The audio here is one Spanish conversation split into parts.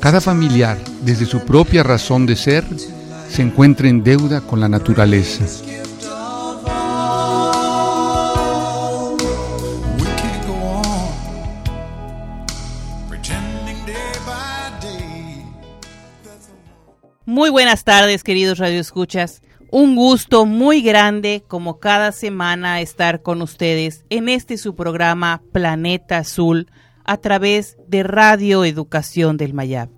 cada familiar, desde su propia razón de ser, se encuentra en deuda con la naturaleza. Muy buenas tardes, queridos radioescuchas. Un gusto muy grande, como cada semana, estar con ustedes en este su programa Planeta Azul a través de Radio Educación del Mayab.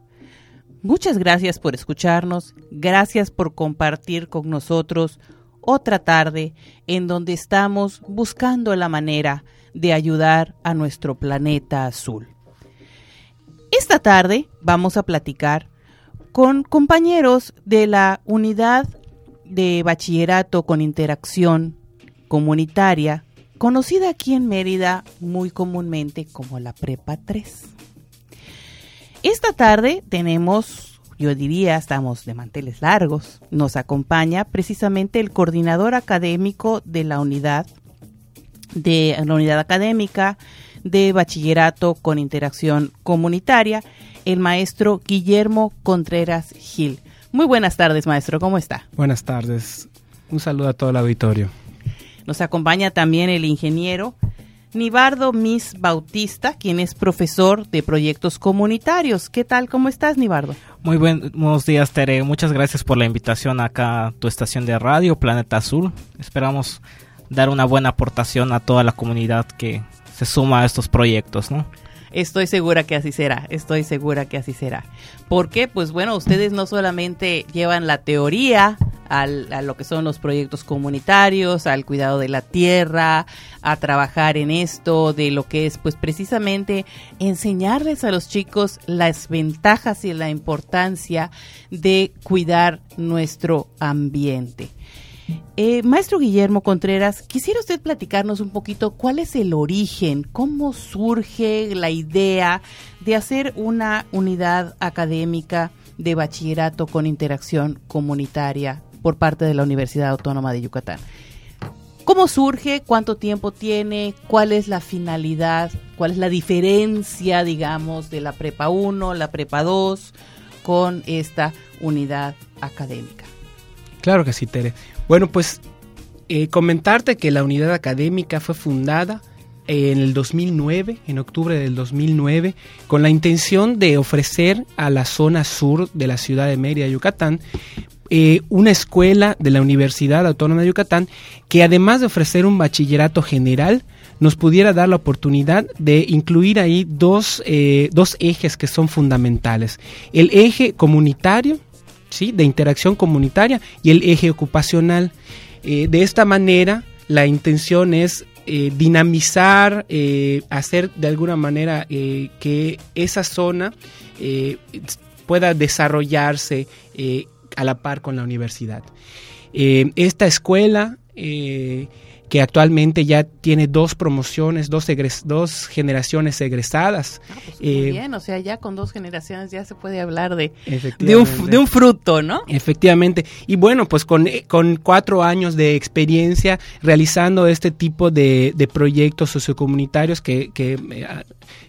Muchas gracias por escucharnos, gracias por compartir con nosotros otra tarde en donde estamos buscando la manera de ayudar a nuestro planeta azul. Esta tarde vamos a platicar con compañeros de la unidad de bachillerato con interacción comunitaria, conocida aquí en Mérida muy comúnmente como la Prepa 3. Esta tarde tenemos, yo diría, estamos de manteles largos. Nos acompaña precisamente el coordinador académico de la unidad de la unidad académica de bachillerato con interacción comunitaria, el maestro Guillermo Contreras Gil. Muy buenas tardes, maestro. ¿Cómo está? Buenas tardes. Un saludo a todo el auditorio. Nos acompaña también el ingeniero Nibardo Miss Bautista, quien es profesor de proyectos comunitarios. ¿Qué tal? ¿Cómo estás, Nibardo? Muy buenos días, Tere. Muchas gracias por la invitación acá a tu estación de radio, Planeta Azul. Esperamos dar una buena aportación a toda la comunidad que se suma a estos proyectos, ¿no? Estoy segura que así será, estoy segura que así será. Porque, pues bueno, ustedes no solamente llevan la teoría a lo que son los proyectos comunitarios, al cuidado de la tierra, a trabajar en esto, de lo que es, pues precisamente enseñarles a los chicos las ventajas y la importancia de cuidar nuestro ambiente. Eh, maestro Guillermo Contreras, quisiera usted platicarnos un poquito cuál es el origen, cómo surge la idea de hacer una unidad académica de bachillerato con interacción comunitaria por parte de la Universidad Autónoma de Yucatán. ¿Cómo surge? ¿Cuánto tiempo tiene? ¿Cuál es la finalidad? ¿Cuál es la diferencia, digamos, de la Prepa 1, la Prepa 2 con esta unidad académica? Claro que sí, Tere. Bueno, pues eh, comentarte que la unidad académica fue fundada en el 2009, en octubre del 2009, con la intención de ofrecer a la zona sur de la ciudad de Mérida, Yucatán, eh, una escuela de la Universidad Autónoma de Yucatán que además de ofrecer un bachillerato general, nos pudiera dar la oportunidad de incluir ahí dos, eh, dos ejes que son fundamentales. El eje comunitario, ¿sí? de interacción comunitaria y el eje ocupacional. Eh, de esta manera, la intención es dinamizar, hacer de alguna manera que esa zona pueda desarrollarse a la par con la universidad. esta escuela que actualmente ya tiene dos promociones, dos, dos generaciones egresadas. Ah, pues muy eh, bien, o sea, ya con dos generaciones ya se puede hablar de, de, un, de un, fruto, ¿no? Efectivamente. Y bueno, pues con, con cuatro años de experiencia realizando este tipo de, de proyectos sociocomunitarios que, que eh,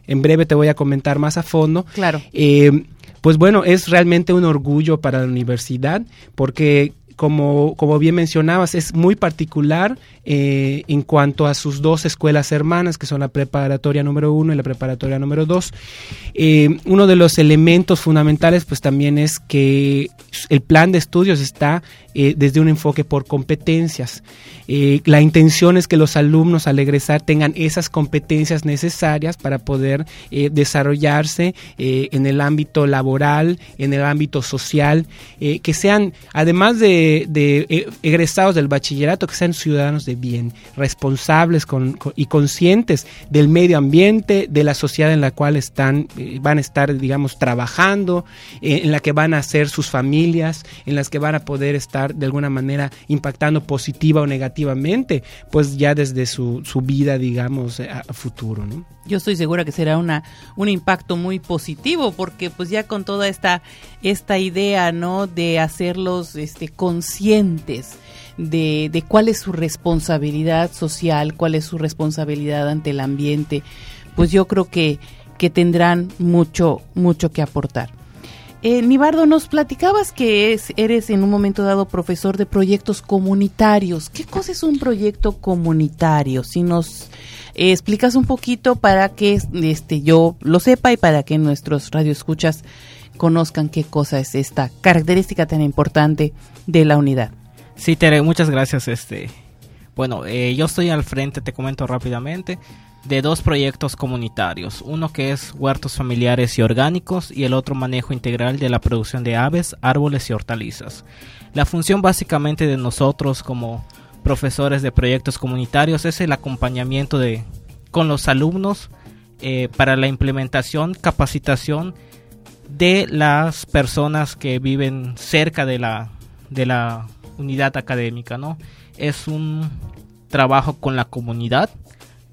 en breve te voy a comentar más a fondo. Claro. Eh, pues bueno, es realmente un orgullo para la universidad porque como, como bien mencionabas, es muy particular eh, en cuanto a sus dos escuelas hermanas, que son la preparatoria número uno y la preparatoria número dos. Eh, uno de los elementos fundamentales, pues también es que el plan de estudios está eh, desde un enfoque por competencias. la intención es que los alumnos al egresar tengan esas competencias necesarias para poder desarrollarse en el ámbito laboral, en el ámbito social, que sean, además de de, eh, egresados del bachillerato que sean ciudadanos de bien, responsables y conscientes del medio ambiente, de la sociedad en la cual están, eh, van a estar, digamos, trabajando, eh, en la que van a ser sus familias, en las que van a poder estar de alguna manera impactando positiva o negativamente, pues ya desde su, su vida, digamos, a, futuro. Yo estoy segura que será una, un impacto muy positivo porque pues ya con toda esta, esta idea, ¿no? De hacerlos este, conscientes de, de cuál es su responsabilidad social, cuál es su responsabilidad ante el ambiente, pues yo creo que, que tendrán mucho, mucho que aportar. Eh, Nibardo, nos platicabas que es, eres en un momento dado profesor de proyectos comunitarios. ¿Qué cosa es un proyecto comunitario? Si nos eh, explicas un poquito para que este, yo lo sepa y para que nuestros radioescuchas conozcan qué cosa es esta característica tan importante de la unidad. Sí, Tere, muchas gracias. Este, bueno, eh, yo estoy al frente, te comento rápidamente de dos proyectos comunitarios, uno que es huertos familiares y orgánicos y el otro manejo integral de la producción de aves, árboles y hortalizas. La función básicamente de nosotros como profesores de proyectos comunitarios es el acompañamiento de con los alumnos eh, para la implementación, capacitación de las personas que viven cerca de la, de la unidad académica, ¿no? Es un trabajo con la comunidad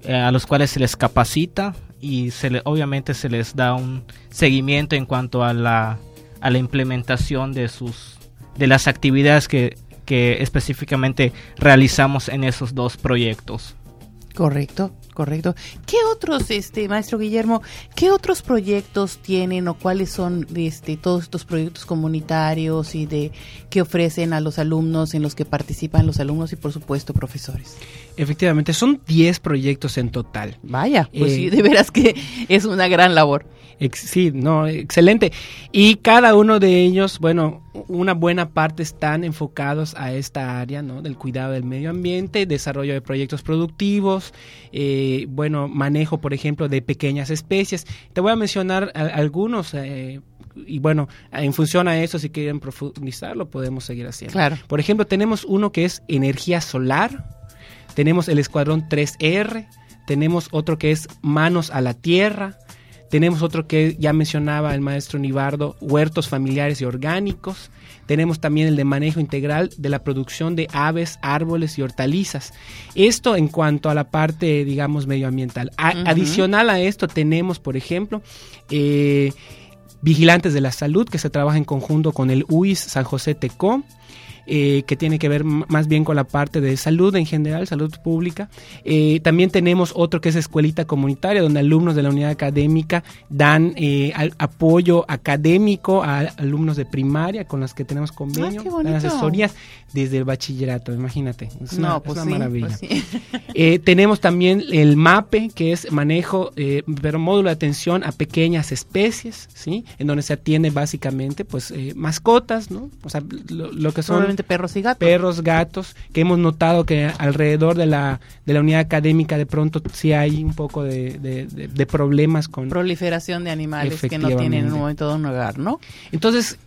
eh, a los cuales se les capacita y se le, obviamente se les da un seguimiento en cuanto a la, a la implementación de sus de las actividades que, que específicamente realizamos en esos dos proyectos. Correcto, correcto. ¿Qué otros, este, maestro Guillermo, qué otros proyectos tienen o cuáles son este, todos estos proyectos comunitarios y de que ofrecen a los alumnos, en los que participan los alumnos y por supuesto profesores? Efectivamente, son 10 proyectos en total. Vaya, pues sí, eh, de veras que es una gran labor. sí, no, excelente. Y cada uno de ellos, bueno, una buena parte están enfocados a esta área, ¿no? Del cuidado del medio ambiente, desarrollo de proyectos productivos, eh, bueno, manejo, por ejemplo, de pequeñas especies. Te voy a mencionar algunos. Eh, y bueno, en función a eso, si quieren profundizarlo, podemos seguir haciendo. Claro. Por ejemplo, tenemos uno que es energía solar, tenemos el Escuadrón 3R, tenemos otro que es Manos a la Tierra, tenemos otro que ya mencionaba el maestro Nibardo, huertos familiares y orgánicos. Tenemos también el de manejo integral de la producción de aves, árboles y hortalizas. Esto en cuanto a la parte, digamos, medioambiental. Adicional a esto tenemos, por ejemplo, eh, vigilantes de la salud que se trabaja en conjunto con el UIS San José Tecó. Eh, que tiene que ver más bien con la parte de salud en general, salud pública. Eh, también tenemos otro que es escuelita comunitaria, donde alumnos de la unidad académica dan eh, apoyo académico a alumnos de primaria con los que tenemos convenio, ah, dan asesorías desde el bachillerato, imagínate. Es una, pues maravilla. Pues tenemos también el MAPE, que es manejo, pero módulo de atención a pequeñas especies, ¿sí? En donde se atiende básicamente, pues, mascotas, ¿no? O sea, lo que son perros y gatos. Perros, gatos, que hemos notado que alrededor de la, de la unidad académica de pronto sí hay un poco de, de, problemas con... Proliferación de animales que no tienen en un momento un hogar, ¿no? Entonces,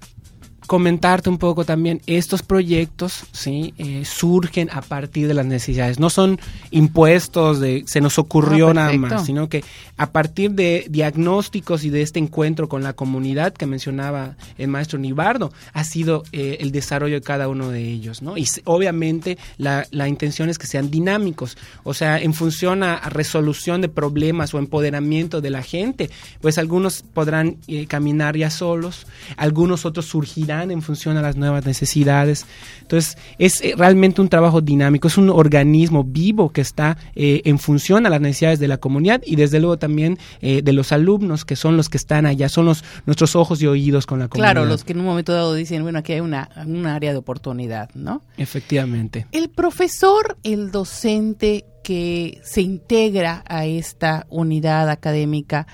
comentarte un poco también, estos proyectos ¿sí? Eh, surgen a partir de las necesidades, no son impuestos de se nos ocurrió ah, nada más, sino que a partir de diagnósticos y de este encuentro con la comunidad que mencionaba el maestro Nibardo, ha sido eh, el desarrollo de cada uno de ellos, ¿no? Y obviamente la, la, intención es que sean dinámicos, o sea, en función a, resolución de problemas o empoderamiento de la gente, pues algunos podrán eh, caminar ya solos, algunos otros surgirán en función a las nuevas necesidades. Entonces, es eh, realmente un trabajo dinámico, es un organismo vivo que está eh, en función a las necesidades de la comunidad y desde luego también eh, de los alumnos, que son los que están allá, son los, nuestros ojos y oídos con la comunidad. Claro, los que en un momento dado dicen, bueno, aquí hay una, un área de oportunidad, ¿no? Efectivamente. El profesor, el docente que se integra a esta unidad académica,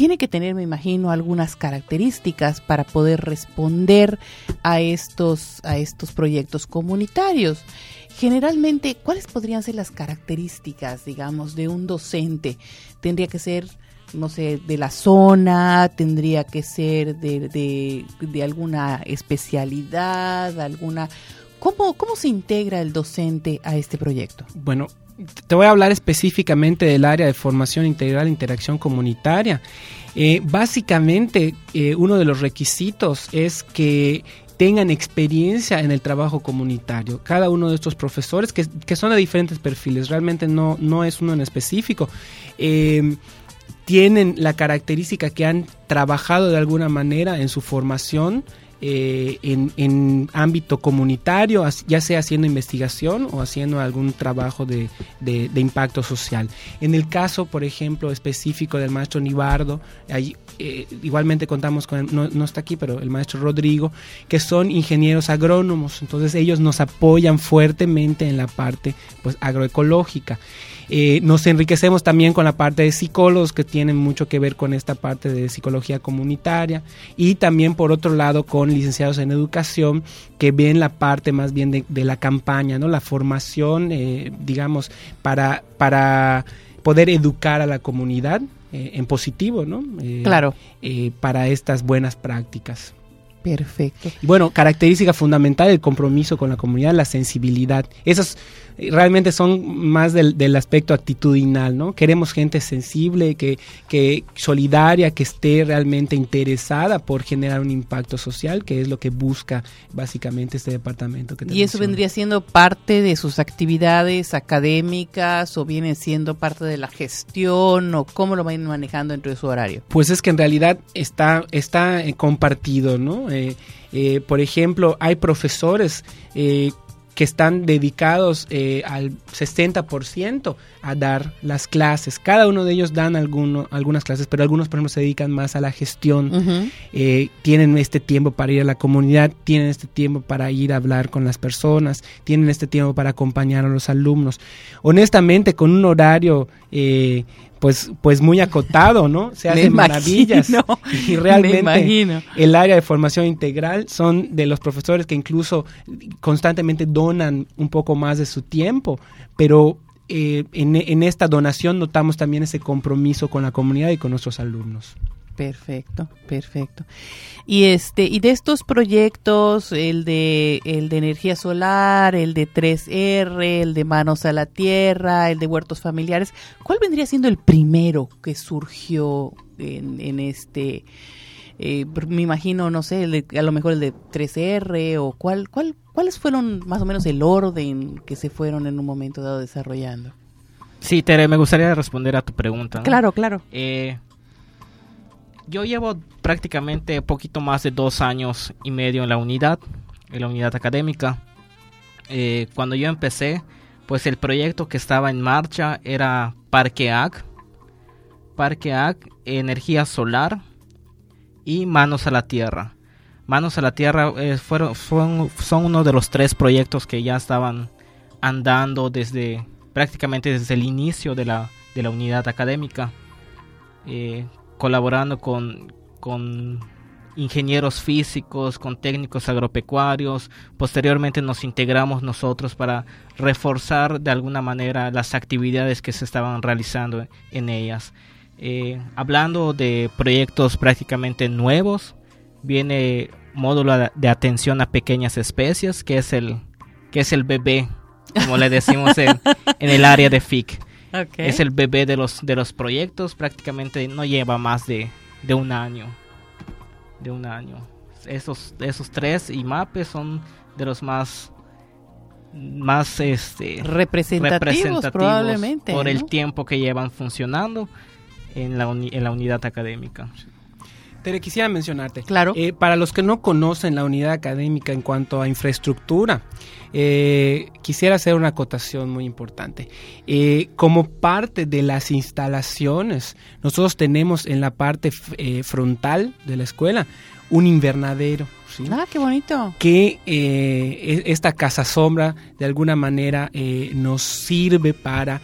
tiene que tener, me imagino, algunas características para poder responder a estos, a estos proyectos comunitarios. Generalmente, ¿cuáles podrían ser las características, digamos, de un docente? Tendría que ser no sé, de la zona, tendría que ser de, de, de alguna especialidad, alguna ¿Cómo, ¿Cómo se integra el docente a este proyecto? Bueno, te voy a hablar específicamente del área de formación integral e interacción comunitaria. Eh, básicamente, eh, uno de los requisitos es que tengan experiencia en el trabajo comunitario. Cada uno de estos profesores, que, son de diferentes perfiles, realmente no, no es uno en específico, eh, tienen la característica que han trabajado de alguna manera en su formación eh, en, ámbito comunitario, ya sea haciendo investigación o haciendo algún trabajo de, impacto social. En el caso, por ejemplo, específico del maestro Nibardo, ahí, eh, igualmente contamos con, no, está aquí, pero el maestro Rodrigo, que son ingenieros agrónomos, entonces ellos nos apoyan fuertemente en la parte pues, agroecológica. Eh, nos enriquecemos también con la parte de psicólogos que tienen mucho que ver con esta parte de psicología comunitaria y también por otro lado con licenciados en educación que ven la parte más bien de, la campaña, ¿no? la formación, eh, digamos, para, para poder educar a la comunidad eh, en positivo, ¿no? claro. para estas buenas prácticas. Perfecto. Bueno, característica fundamental del compromiso con la comunidad, la sensibilidad. Esas realmente son más del, del, aspecto actitudinal, ¿no? Queremos gente sensible, que, que solidaria, que esté realmente interesada por generar un impacto social, que es lo que busca básicamente este departamento. Que ¿Y eso vendría siendo parte de sus actividades académicas o viene siendo parte de la gestión o cómo lo van manejando dentro de su horario? Pues es que en realidad está, está eh, compartido, ¿no? Eh, eh, por ejemplo, hay profesores eh, que están dedicados eh, al 60% a dar las clases. Cada uno de ellos dan alguno, algunas clases, pero algunos, por ejemplo, se dedican más a la gestión. Eh, tienen este tiempo para ir a la comunidad, tienen este tiempo para ir a hablar con las personas, tienen este tiempo para acompañar a los alumnos. Honestamente, con un horario eh, pues, pues muy acotado, ¿no? Se hacen maravillas. Y realmente el área de formación integral son de los profesores que incluso constantemente donan un poco más de su tiempo, pero eh, en, en esta donación notamos también ese compromiso con la comunidad y con nuestros alumnos. Perfecto, perfecto. Y este, y de estos proyectos, el de el de energía solar, el de 3R, el de manos a la tierra, el de huertos familiares, ¿cuál vendría siendo el primero que surgió en, este eh, me imagino, no sé, a lo mejor el de 3R o cuál, cuál, cuáles fueron más o menos el orden que se fueron en un momento dado desarrollando. Sí, Tere, me gustaría responder a tu pregunta. Claro, claro. Eh, yo llevo prácticamente poquito más de dos años y medio en la unidad, en la unidad académica. Eh, cuando yo empecé, pues el proyecto que estaba en marcha era Parque AC, Parque AC, energía solar y Manos a la Tierra. Manos a la Tierra eh, fueron, son uno de los tres proyectos que ya estaban andando desde prácticamente desde el inicio de la, de la unidad académica. Eh, colaborando con, con ingenieros físicos, con técnicos agropecuarios. Posteriormente nos integramos nosotros para reforzar de alguna manera las actividades que se estaban realizando en ellas. Eh, hablando de proyectos prácticamente nuevos, viene módulo de atención a pequeñas especies, que es el, que es el bebé, como le decimos en, en el área de FIC. Es el bebé de los, de los proyectos, prácticamente no lleva más de, un año. De un año. Esos, esos tres IMAPES son de los más más este representativos, probablemente por el tiempo que llevan funcionando en la, en la unidad académica. Tere, quisiera mencionarte. Claro. Eh, para los que no conocen la unidad académica en cuanto a infraestructura, eh, quisiera hacer una acotación muy importante. Eh, como parte de las instalaciones, nosotros tenemos en la parte frontal de la escuela un invernadero. Ah, qué bonito. Que e, esta casa sombra de alguna manera nos sirve para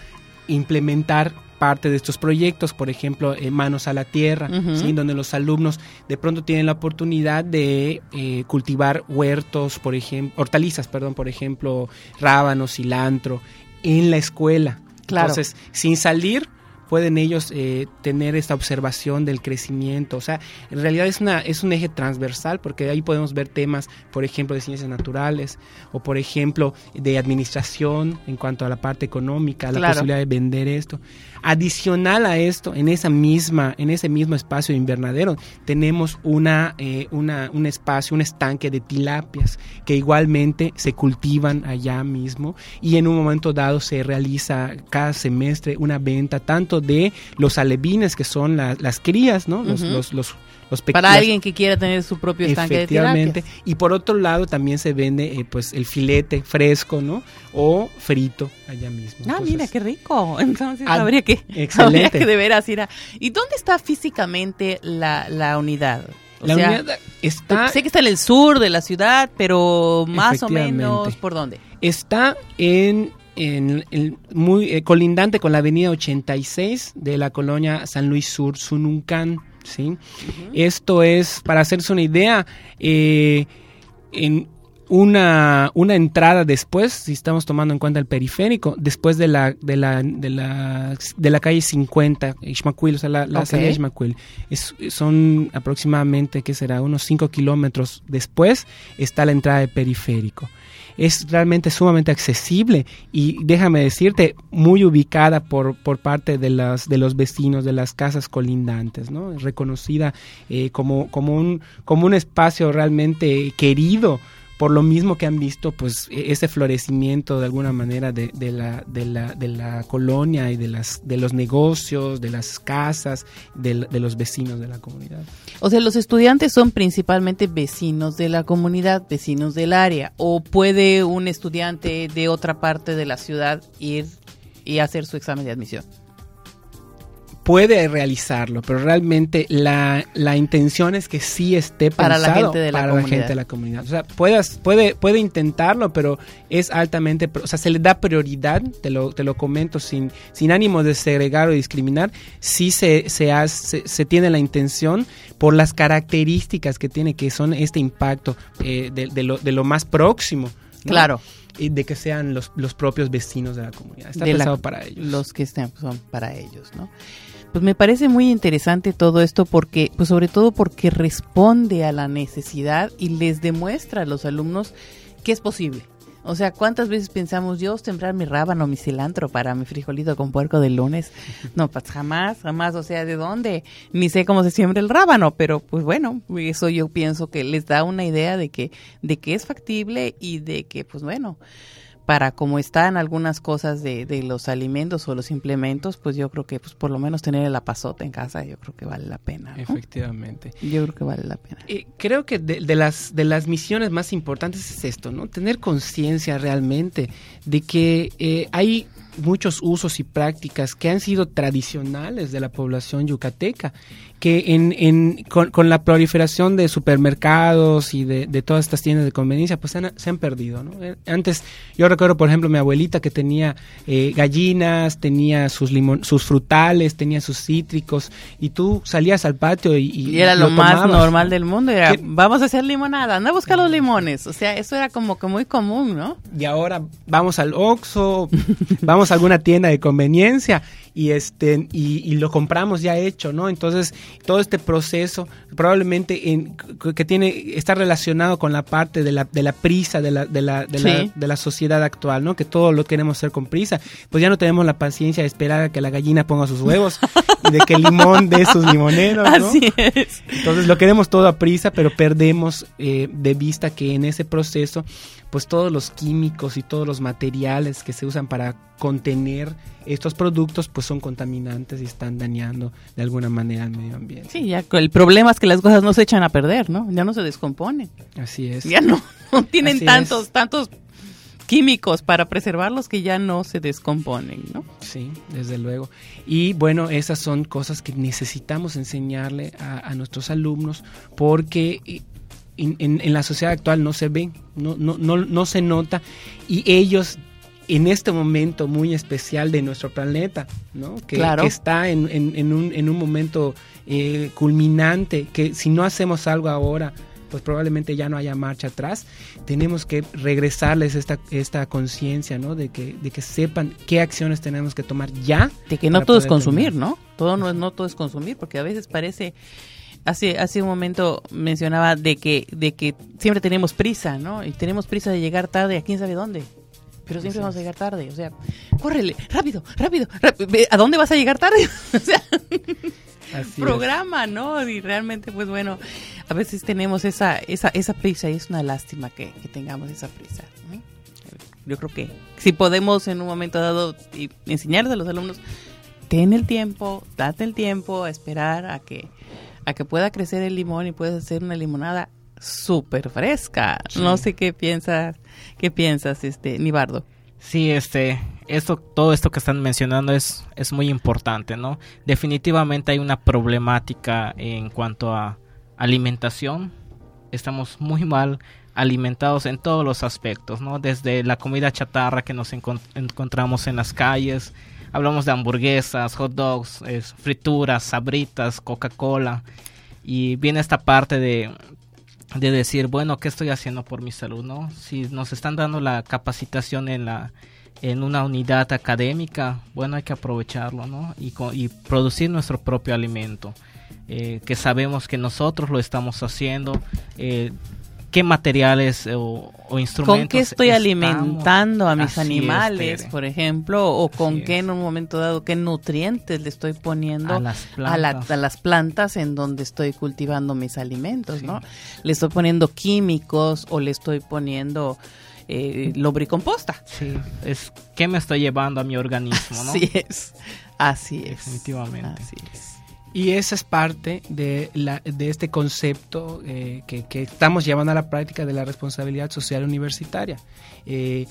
implementar parte de estos proyectos, por ejemplo, eh, Manos a la Tierra, donde los alumnos de pronto tienen la oportunidad de eh, cultivar huertos, por ejemplo, hortalizas, perdón, por ejemplo, rábanos, cilantro, en la escuela. Entonces, sin salir, pueden ellos eh, tener esta observación del crecimiento. O sea, en realidad es, una, es un eje transversal porque ahí podemos ver temas, por ejemplo, de ciencias naturales o, por ejemplo, de administración en cuanto a la parte económica, la posibilidad de vender esto. Adicional a esto, en esa misma, en ese mismo espacio de invernadero, tenemos una, eh, una, un espacio, un estanque de tilapias que igualmente se cultivan allá mismo y en un momento dado se realiza cada semestre una venta tanto de los alevines que son las crías, ¿no? Los, los, los, para alguien que quiera tener su propio estanque de tilapias. Y por otro lado también se vende eh, pues el filete fresco, ¿no? O frito allá mismo. Ah, mira, qué rico. Entonces habría, que, excelente. que de veras ir a... ¿Y dónde está físicamente la, la unidad? la unidad está... Sé que está en el sur de la ciudad, pero más o menos, ¿por dónde? Está en en, muy eh, colindante con la avenida 86 de la colonia San Luis Sur, Sununcan. ¿Sí? Esto es, para hacerse una idea, eh, en una, una entrada después, si estamos tomando en cuenta el periférico, después de la, de la, de la, de la calle 50, Ishmaquil, o sea, la, la salida de Ishmaquil, son aproximadamente, ¿qué será? Unos 5 kilómetros después está la entrada de periférico es realmente sumamente accesible y déjame decirte, muy ubicada por, por parte de, las, de los vecinos de las casas colindantes, ¿no? Reconocida eh, como, como, un, como un espacio realmente querido por lo mismo que han visto pues e-, ese florecimiento de alguna manera de, la, de, la, de la colonia y de, las, de los negocios, de las casas, de, de, los vecinos de la comunidad. O sea, los estudiantes son principalmente vecinos de la comunidad, vecinos del área, o puede un estudiante de otra parte de la ciudad ir y hacer su examen de admisión puede realizarlo, pero realmente la, la intención es que sí esté para la gente de la, para la gente de la comunidad. O sea, puedas, puede, puede intentarlo, pero es altamente, o sea, se le da prioridad, te lo, te lo comento sin, sin ánimo de segregar o discriminar, sí se, se, hace, se, tiene la intención por las características que tiene, que son este impacto eh, de, de, lo, de lo más próximo. Claro y de que sean los, los propios vecinos de la comunidad. Está pensado para ellos. Los que estén son para ellos, ¿no? Pues me parece muy interesante todo esto porque, pues sobre todo porque responde a la necesidad y les demuestra a los alumnos que es posible. O sea, ¿cuántas veces pensamos yo sembrar mi rábano, mi cilantro para mi frijolito con puerco del lunes? No, pues jamás, jamás. O sea, ¿de dónde? Ni sé cómo se siembra el rábano, pero pues bueno, eso yo pienso que les da una idea de que, de que es factible y de que, pues bueno, para como están algunas cosas de, de, los alimentos o los implementos, pues yo creo que pues por lo menos tener el apazote en casa, yo creo que vale la pena. Efectivamente. Yo creo que vale la pena. Eh, creo que de, de, las, de las misiones más importantes es esto, ¿no? Tener conciencia realmente de que eh, hay muchos usos y prácticas que han sido tradicionales de la población yucateca que en, en, con, la proliferación de supermercados y de, de, todas estas tiendas de conveniencia, pues se han, perdido. ¿no? Eh, antes, yo recuerdo, por ejemplo, mi abuelita que tenía eh, gallinas, tenía sus, limon, sus frutales, tenía sus cítricos, y tú salías al patio y... Y, era lo, más normal del mundo, era, vamos a hacer limonada, anda a buscar los limones. O sea, eso era como que muy común, ¿no? Y ahora vamos al Oxxo, vamos alguna tienda de conveniencia y este y, lo compramos ya hecho, ¿no? Entonces, todo este proceso probablemente en, que tiene está relacionado con la parte de la, de la prisa de la, de, la, de, la, de la sociedad actual, ¿no? Que todo lo queremos hacer con prisa. Pues ya no tenemos la paciencia de esperar a que la gallina ponga sus huevos y de que el limón dé sus limoneros, ¿no? Así es. Entonces, lo queremos todo a prisa, pero perdemos eh, de vista que en ese proceso pues todos los químicos y todos los materiales que se usan para contener estos productos pues son contaminantes y están dañando de alguna manera al medio ambiente. Sí, ya el problema es que las cosas no se echan a perder, ¿no? Ya no se descomponen. Así es. Ya no, tienen tantos, tantos químicos para preservarlos que ya no se descomponen, ¿no? Sí, desde luego. Y bueno, esas son cosas que necesitamos enseñarle a, a nuestros alumnos porque en, la sociedad actual no se ve, no, no, no, no se nota y ellos en este momento muy especial de nuestro planeta, ¿no? que, está en, en, un, en un momento eh, culminante, que si no hacemos algo ahora, pues probablemente ya no haya marcha atrás. Tenemos que regresarles esta, esta conciencia, ¿no? De que, de que sepan qué acciones tenemos que tomar ya. De que no todo es consumir, ¿no? Todo no es, no todo es consumir, porque a veces parece hace hace un momento mencionaba de que de que siempre tenemos prisa, ¿no? Y tenemos prisa de llegar tarde a quién sabe dónde. Pero siempre vamos a llegar tarde, o sea, córrele, rápido, rápido, rápido. ¿A dónde vas a llegar tarde? o sea, programa, ¿no? Y realmente, pues bueno, a veces tenemos esa, esa, esa prisa y es una lástima que, tengamos esa prisa. Yo creo que si podemos en un momento dado enseñarles a los alumnos, ten el tiempo, date el tiempo a esperar a que, a que pueda crecer el limón y puedas hacer una limonada súper fresca. No sé qué piensas, qué piensas, este, Nibardo. Sí, este, esto, todo esto que están mencionando es, es muy importante, ¿no? Definitivamente hay una problemática en cuanto a alimentación. Estamos muy mal alimentados en todos los aspectos, ¿no? Desde la comida chatarra que nos encontramos en las calles, hablamos de hamburguesas, hot dogs, frituras, sabritas, Coca-Cola, y viene esta parte de, de decir, bueno, ¿qué estoy haciendo por mi salud, no? Si nos están dando la capacitación en la en una unidad académica, bueno, hay que aprovecharlo, ¿no? Y, y producir nuestro propio alimento, eh, que sabemos que nosotros lo estamos haciendo, eh, qué materiales o, instrumentos. ¿Con qué estoy alimentando a mis animales, por ejemplo? O con qué en un momento dado, qué nutrientes le estoy poniendo a las plantas, a las plantas en donde estoy cultivando mis alimentos, ¿no? Le estoy poniendo químicos o le estoy poniendo eh, lobricomposta. Sí, es qué me estoy llevando a mi organismo, ¿no? Así es, así es. Definitivamente. Así es. Y esa es parte de, la, de este concepto eh, que, que, estamos llevando a la práctica de la responsabilidad social universitaria. Eh,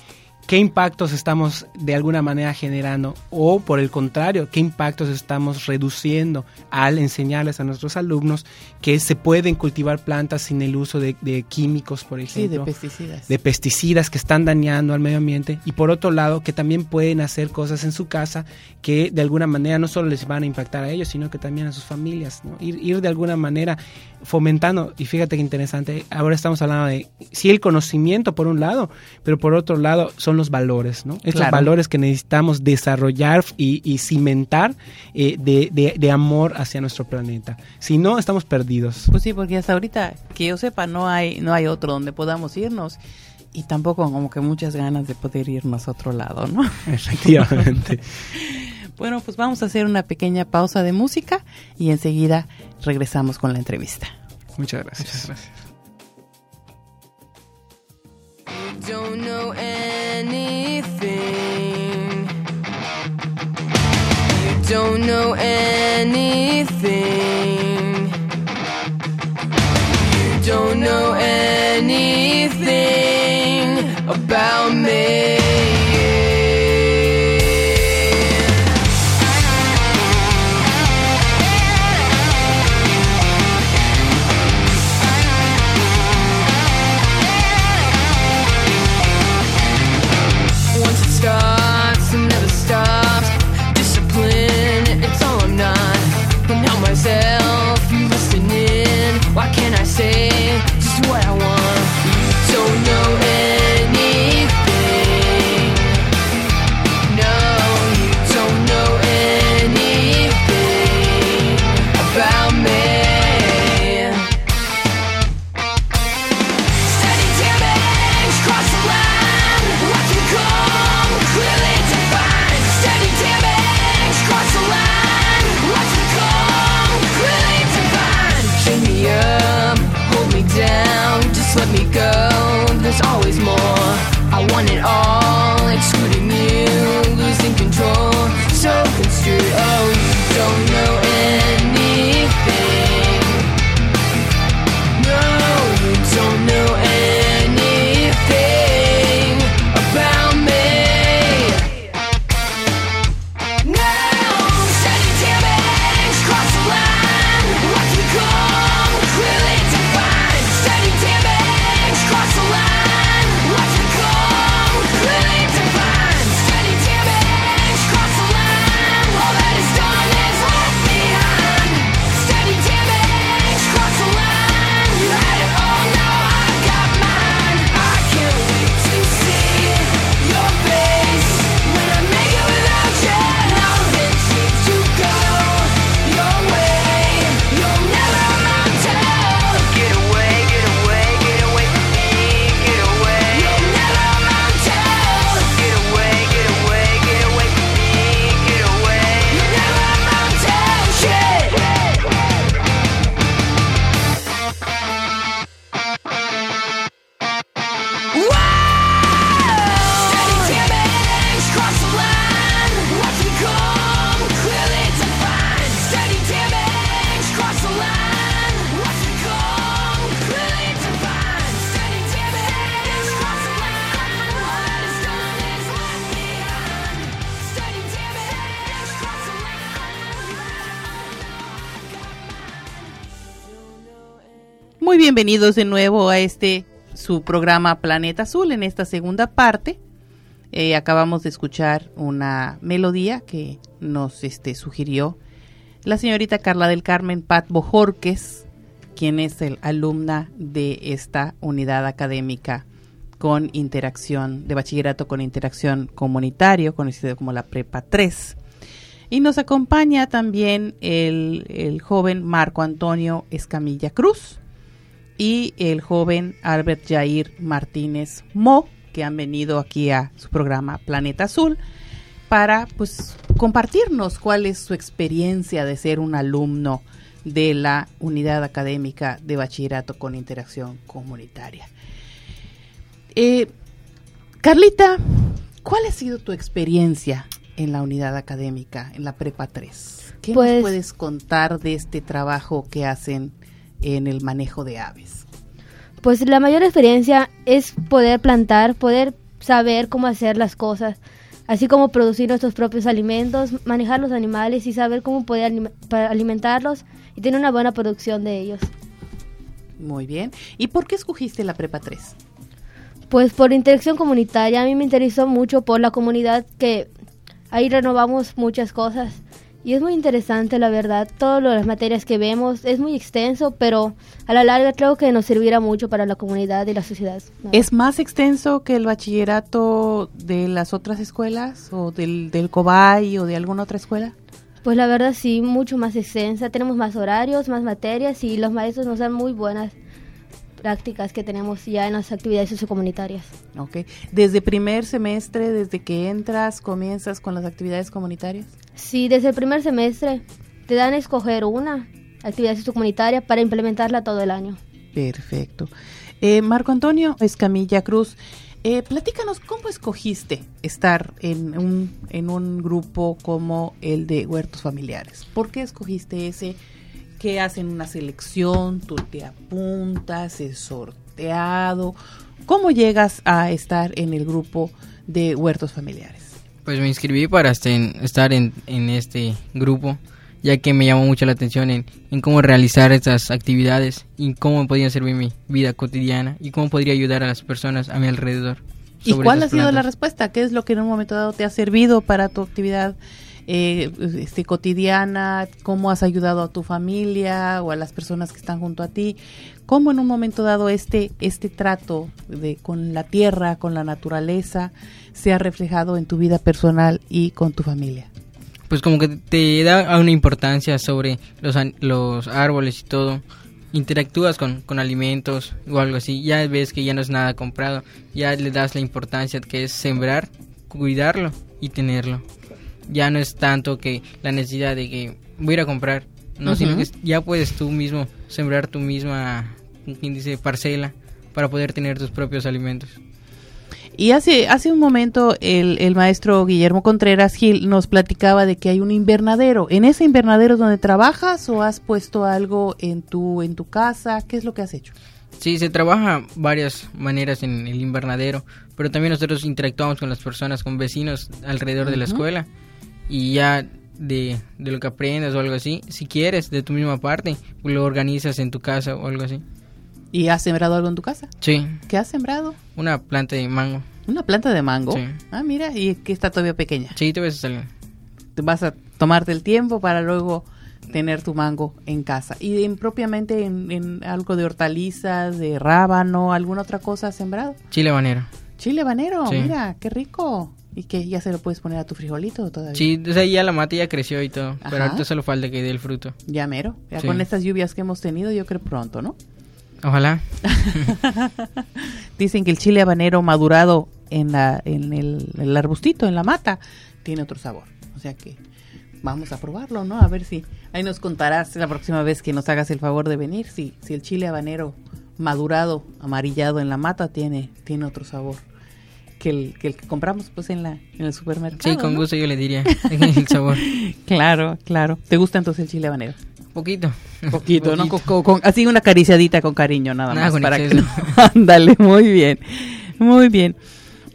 qué impactos estamos de alguna manera generando o por el contrario, qué impactos estamos reduciendo al enseñarles a nuestros alumnos que se pueden cultivar plantas sin el uso de, químicos, por ejemplo. de pesticidas. De pesticidas que están dañando al medio ambiente y por otro lado que también pueden hacer cosas en su casa que de alguna manera no solo les van a impactar a ellos, sino que también a sus familias. Ir, ir de alguna manera fomentando, y fíjate qué interesante, ahora estamos hablando de, sí, el conocimiento por un lado, pero por otro lado son los valores, ¿no? Estos valores que necesitamos desarrollar y, cimentar eh, de, amor hacia nuestro planeta. Si no, estamos perdidos. Pues sí, porque hasta ahorita, que yo sepa, no hay, no hay otro donde podamos irnos y tampoco como que muchas ganas de poder irnos a otro lado, ¿no? Efectivamente. bueno, pues vamos a hacer una pequeña pausa de música y enseguida regresamos con la entrevista. Muchas gracias. Muchas gracias. don't know anything. You don't know anything. You don't know anything about me. Bienvenidos de nuevo a este su programa Planeta Azul en esta segunda parte. Eh, acabamos de escuchar una melodía que nos este, sugirió la señorita Carla del Carmen Pat Bojorques, quien es el alumna de esta unidad académica con interacción, de bachillerato con interacción comunitario, conocido como la Prepa 3. Y nos acompaña también el, el joven Marco Antonio Escamilla Cruz y el joven Albert Jair Martínez Mo, que han venido aquí a su programa Planeta Azul para pues compartirnos cuál es su experiencia de ser un alumno de la unidad académica de bachillerato con interacción comunitaria. Eh, Carlita, ¿cuál ha sido tu experiencia en la unidad académica, en la Prepa 3? ¿Qué Pues- nos puedes contar de este trabajo que hacen en el manejo de aves? Pues la mayor experiencia es poder plantar, poder saber cómo hacer las cosas, así como producir nuestros propios alimentos, manejar los animales y saber cómo poder alimentarlos y tener una buena producción de ellos. Muy bien. ¿Y por qué escogiste la Prepa 3? Pues por interacción comunitaria, a mí me interesó mucho por la comunidad que ahí renovamos muchas cosas. Y es muy interesante, la verdad, todas las materias que vemos es muy extenso, pero a la larga creo que nos servirá mucho para la comunidad y la sociedad. ¿no? ¿Es más extenso que el bachillerato de las otras escuelas o del, del COBAY o de alguna otra escuela? Pues la verdad sí, mucho más extensa. Tenemos más horarios, más materias y los maestros nos dan muy buenas prácticas que tenemos ya en las actividades sociocomunitarias. Ok. ¿Desde primer semestre, desde que entras, comienzas con las actividades comunitarias? Sí, desde el primer semestre te dan a escoger una actividad sociocomunitaria para implementarla todo el año. Perfecto. Eh, Marco Antonio Escamilla Cruz, eh, platícanos cómo escogiste estar en un, en un grupo como el de Huertos Familiares. ¿Por qué escogiste ese? Que hacen una selección? ¿Tú te apuntas? ¿Es sorteado? ¿Cómo llegas a estar en el grupo de Huertos Familiares? Pues me inscribí para este- estar en, en este grupo, ya que me llamó mucho la atención en, en cómo realizar estas actividades y cómo podía servir mi vida cotidiana y cómo podría ayudar a las personas a mi alrededor. ¿Y cuál ha sido la respuesta? ¿Qué es lo que en un momento dado te ha servido para tu actividad eh, este, cotidiana? ¿Cómo has ayudado a tu familia o a las personas que están junto a ti? ¿Cómo en un momento dado este, este trato de, con la tierra, con la naturaleza, se ha reflejado en tu vida personal y con tu familia? Pues como que te da una importancia sobre los, los árboles y todo. Interactúas con, con alimentos o algo así. Ya ves que ya no es nada comprado. Ya le das la importancia que es sembrar, cuidarlo y tenerlo. Ya no es tanto que la necesidad de que voy a ir a comprar. No, sino que ya puedes tú mismo sembrar tu misma, quien dice, parcela para poder tener tus propios alimentos. Y hace, hace un momento el, el maestro Guillermo Contreras Gil nos platicaba de que hay un invernadero. ¿En ese invernadero es donde trabajas o has puesto algo en tu, en tu casa? ¿Qué es lo que has hecho? Sí, se trabaja varias maneras en el invernadero, pero también nosotros interactuamos con las personas, con vecinos alrededor de la escuela y ya de, de lo que aprendas o algo así, si quieres, de tu misma parte, lo organizas en tu casa o algo así. ¿Y has sembrado algo en tu casa? Sí, ¿Qué has sembrado? una planta de mango. ¿Una planta de mango? Sí. Ah, mira, y que está todavía pequeña. Sí, te ves a salir. Vas a tomarte el tiempo para luego tener tu mango en casa. ¿Y en, propiamente en, en algo de hortalizas, de rábano, alguna otra cosa has sembrado? Chile habanero. Chile habanero, Sí. mira, qué rico. ¿Y que ya se lo puedes poner a tu frijolito todavía? Sí, o sea, ya la mata ya creció y todo, Ajá. pero ahorita solo falta que dé el fruto. Ya mero. Ya Sí. con estas lluvias que hemos tenido, yo creo pronto, ¿no? Ojalá. Dicen que el chile habanero madurado en, la, en el, el arbustito, en la mata, tiene otro sabor. O sea que vamos a probarlo, ¿no? A ver si ahí nos contarás la próxima vez que nos hagas el favor de venir si, si el chile habanero madurado, amarillado en la mata tiene, tiene otro sabor que el, que el que compramos pues en la en el supermercado. Sí, con ¿no? gusto yo le diría el sabor. Claro, claro. ¿Te gusta entonces el chile habanero? Poquito. Poquito, ¿no? Con- con- con- así una acariciadita con cariño, nada, Nada más. con para que no- Ándale, muy bien. Muy bien.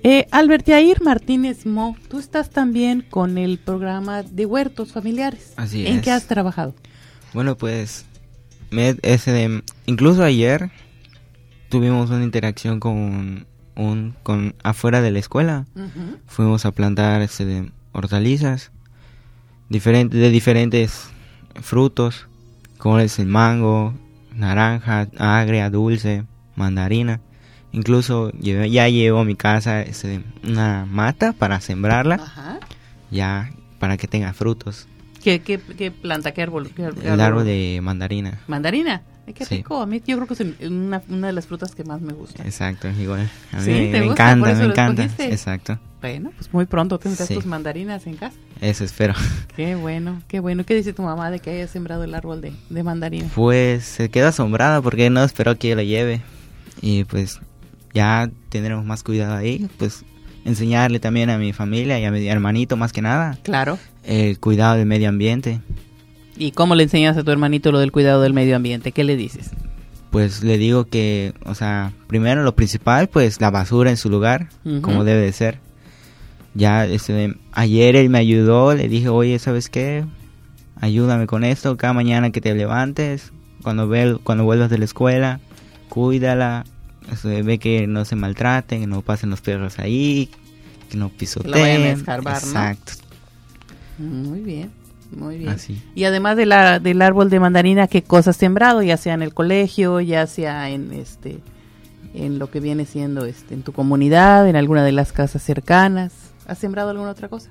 Eh, Albert Yair Martínez Mo, tú estás también con el programa de huertos familiares. Así ¿En es. qué has trabajado? Bueno, pues me- ese de- incluso ayer tuvimos una interacción con un con afuera de la escuela. Fuimos a plantar este de hortalizas diferentes de diferentes frutos, como es el mango, naranja, agria, dulce, mandarina. Incluso ya llevo a mi casa este, una mata para sembrarla, Ajá. ya para que tenga frutos. ¿Qué, qué, qué planta, qué árbol? qué árbol? El árbol de mandarina. Mandarina. Ay, qué Sí. rico. A mí yo creo que es una, una de las frutas que más me gusta. Exacto, igual. A mí Sí, me, ¿te me encanta, me encanta. escogiste? Exacto, Bueno, pues muy pronto tendrás Sí. tus mandarinas en casa. eso espero. Qué bueno, qué bueno. ¿Qué dice tu mamá de que hayas sembrado el árbol de, de mandarina? Pues se queda asombrada porque no esperó que yo lo lleve. Y pues ya tendremos más cuidado ahí. Pues enseñarle también a mi familia y a mi hermanito más que nada Claro. el cuidado del medio ambiente. ¿Y cómo le enseñas a tu hermanito lo del cuidado del medio ambiente? ¿Qué le dices? Pues le digo que, o sea, primero lo principal, pues la basura en su lugar, como debe de ser. Ya, este, ayer él me ayudó, le dije, oye, ¿sabes qué? Ayúdame con esto, cada mañana que te levantes, cuando, ve, cuando vuelvas de la escuela, cuídala, este, ve que no se maltraten, que no pasen los perros ahí, que no pisoteen. vayan a escarbar, ¿no? Exacto, Muy bien, muy bien. así. Y además de la, del árbol de mandarina, ¿qué cosas has sembrado? Ya sea en el colegio, ya sea en este en lo que viene siendo este en tu comunidad, en alguna de las casas cercanas. ¿Has sembrado alguna otra cosa?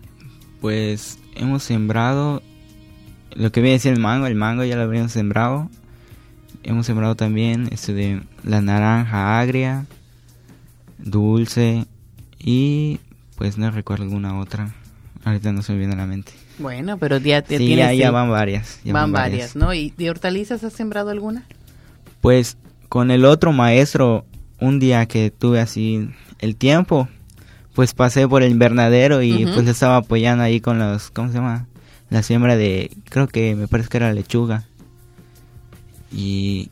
Pues hemos sembrado lo que viene a ser el mango, el mango ya lo habríamos sembrado. Hemos sembrado también este de la naranja agria, dulce y pues no recuerdo alguna otra. Ahorita no se me viene a la mente. Bueno, pero ya, te Sí, tienes ya, ya van varias. ya van varias, ¿no? ¿Y de hortalizas has sembrado alguna? Pues con el otro maestro, un día que tuve así el tiempo, pues pasé por el invernadero y pues le estaba apoyando ahí con los, ¿cómo se llama? La siembra de, creo que me parece que era lechuga. Y,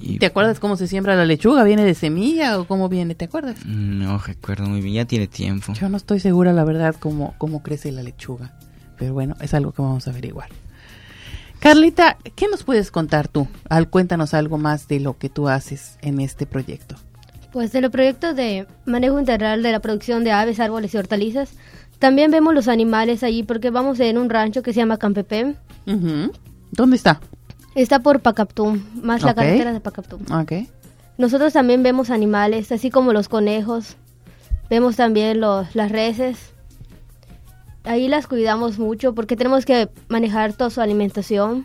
y ¿Te acuerdas cómo se siembra la lechuga? ¿Viene de semilla o cómo viene? ¿Te acuerdas? no recuerdo muy bien, ya tiene tiempo. Yo no estoy segura, la verdad, cómo, cómo crece la lechuga. Pero bueno, es algo que vamos a averiguar. Carlita, ¿qué nos puedes contar tú? Al, cuéntanos algo más de lo que tú haces en este proyecto. Pues en los proyectos de manejo integral de la producción de aves, árboles y hortalizas, también vemos los animales allí porque vamos en un rancho que se llama Campepem. Ujú. ¿Dónde está? Está por Pacaptum, más la carretera de Pacaptum. Ok. Nosotros también vemos animales, así como los conejos. Vemos también los, las reses. Ahí las cuidamos mucho porque tenemos que manejar toda su alimentación.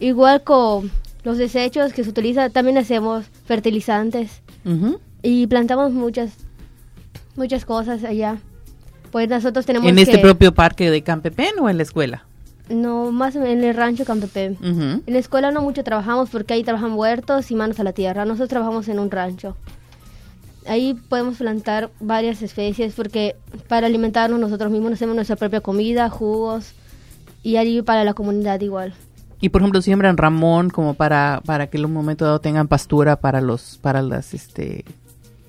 Igual con los desechos que se utilizan, también hacemos fertilizantes y plantamos muchas muchas cosas allá. Pues nosotros tenemos ¿En este que- propio parque de Campepen o en la escuela? No, más en el rancho Campepem. Ujú. En la escuela no mucho trabajamos porque ahí trabajan huertos y manos a la tierra. Nosotros trabajamos en un rancho. Ahí podemos plantar varias especies porque para alimentarnos nosotros mismos hacemos nuestra propia comida, jugos y allí para la comunidad igual. Y por ejemplo, siembran ramón como para, para que en un momento dado tengan pastura para los, para las, este,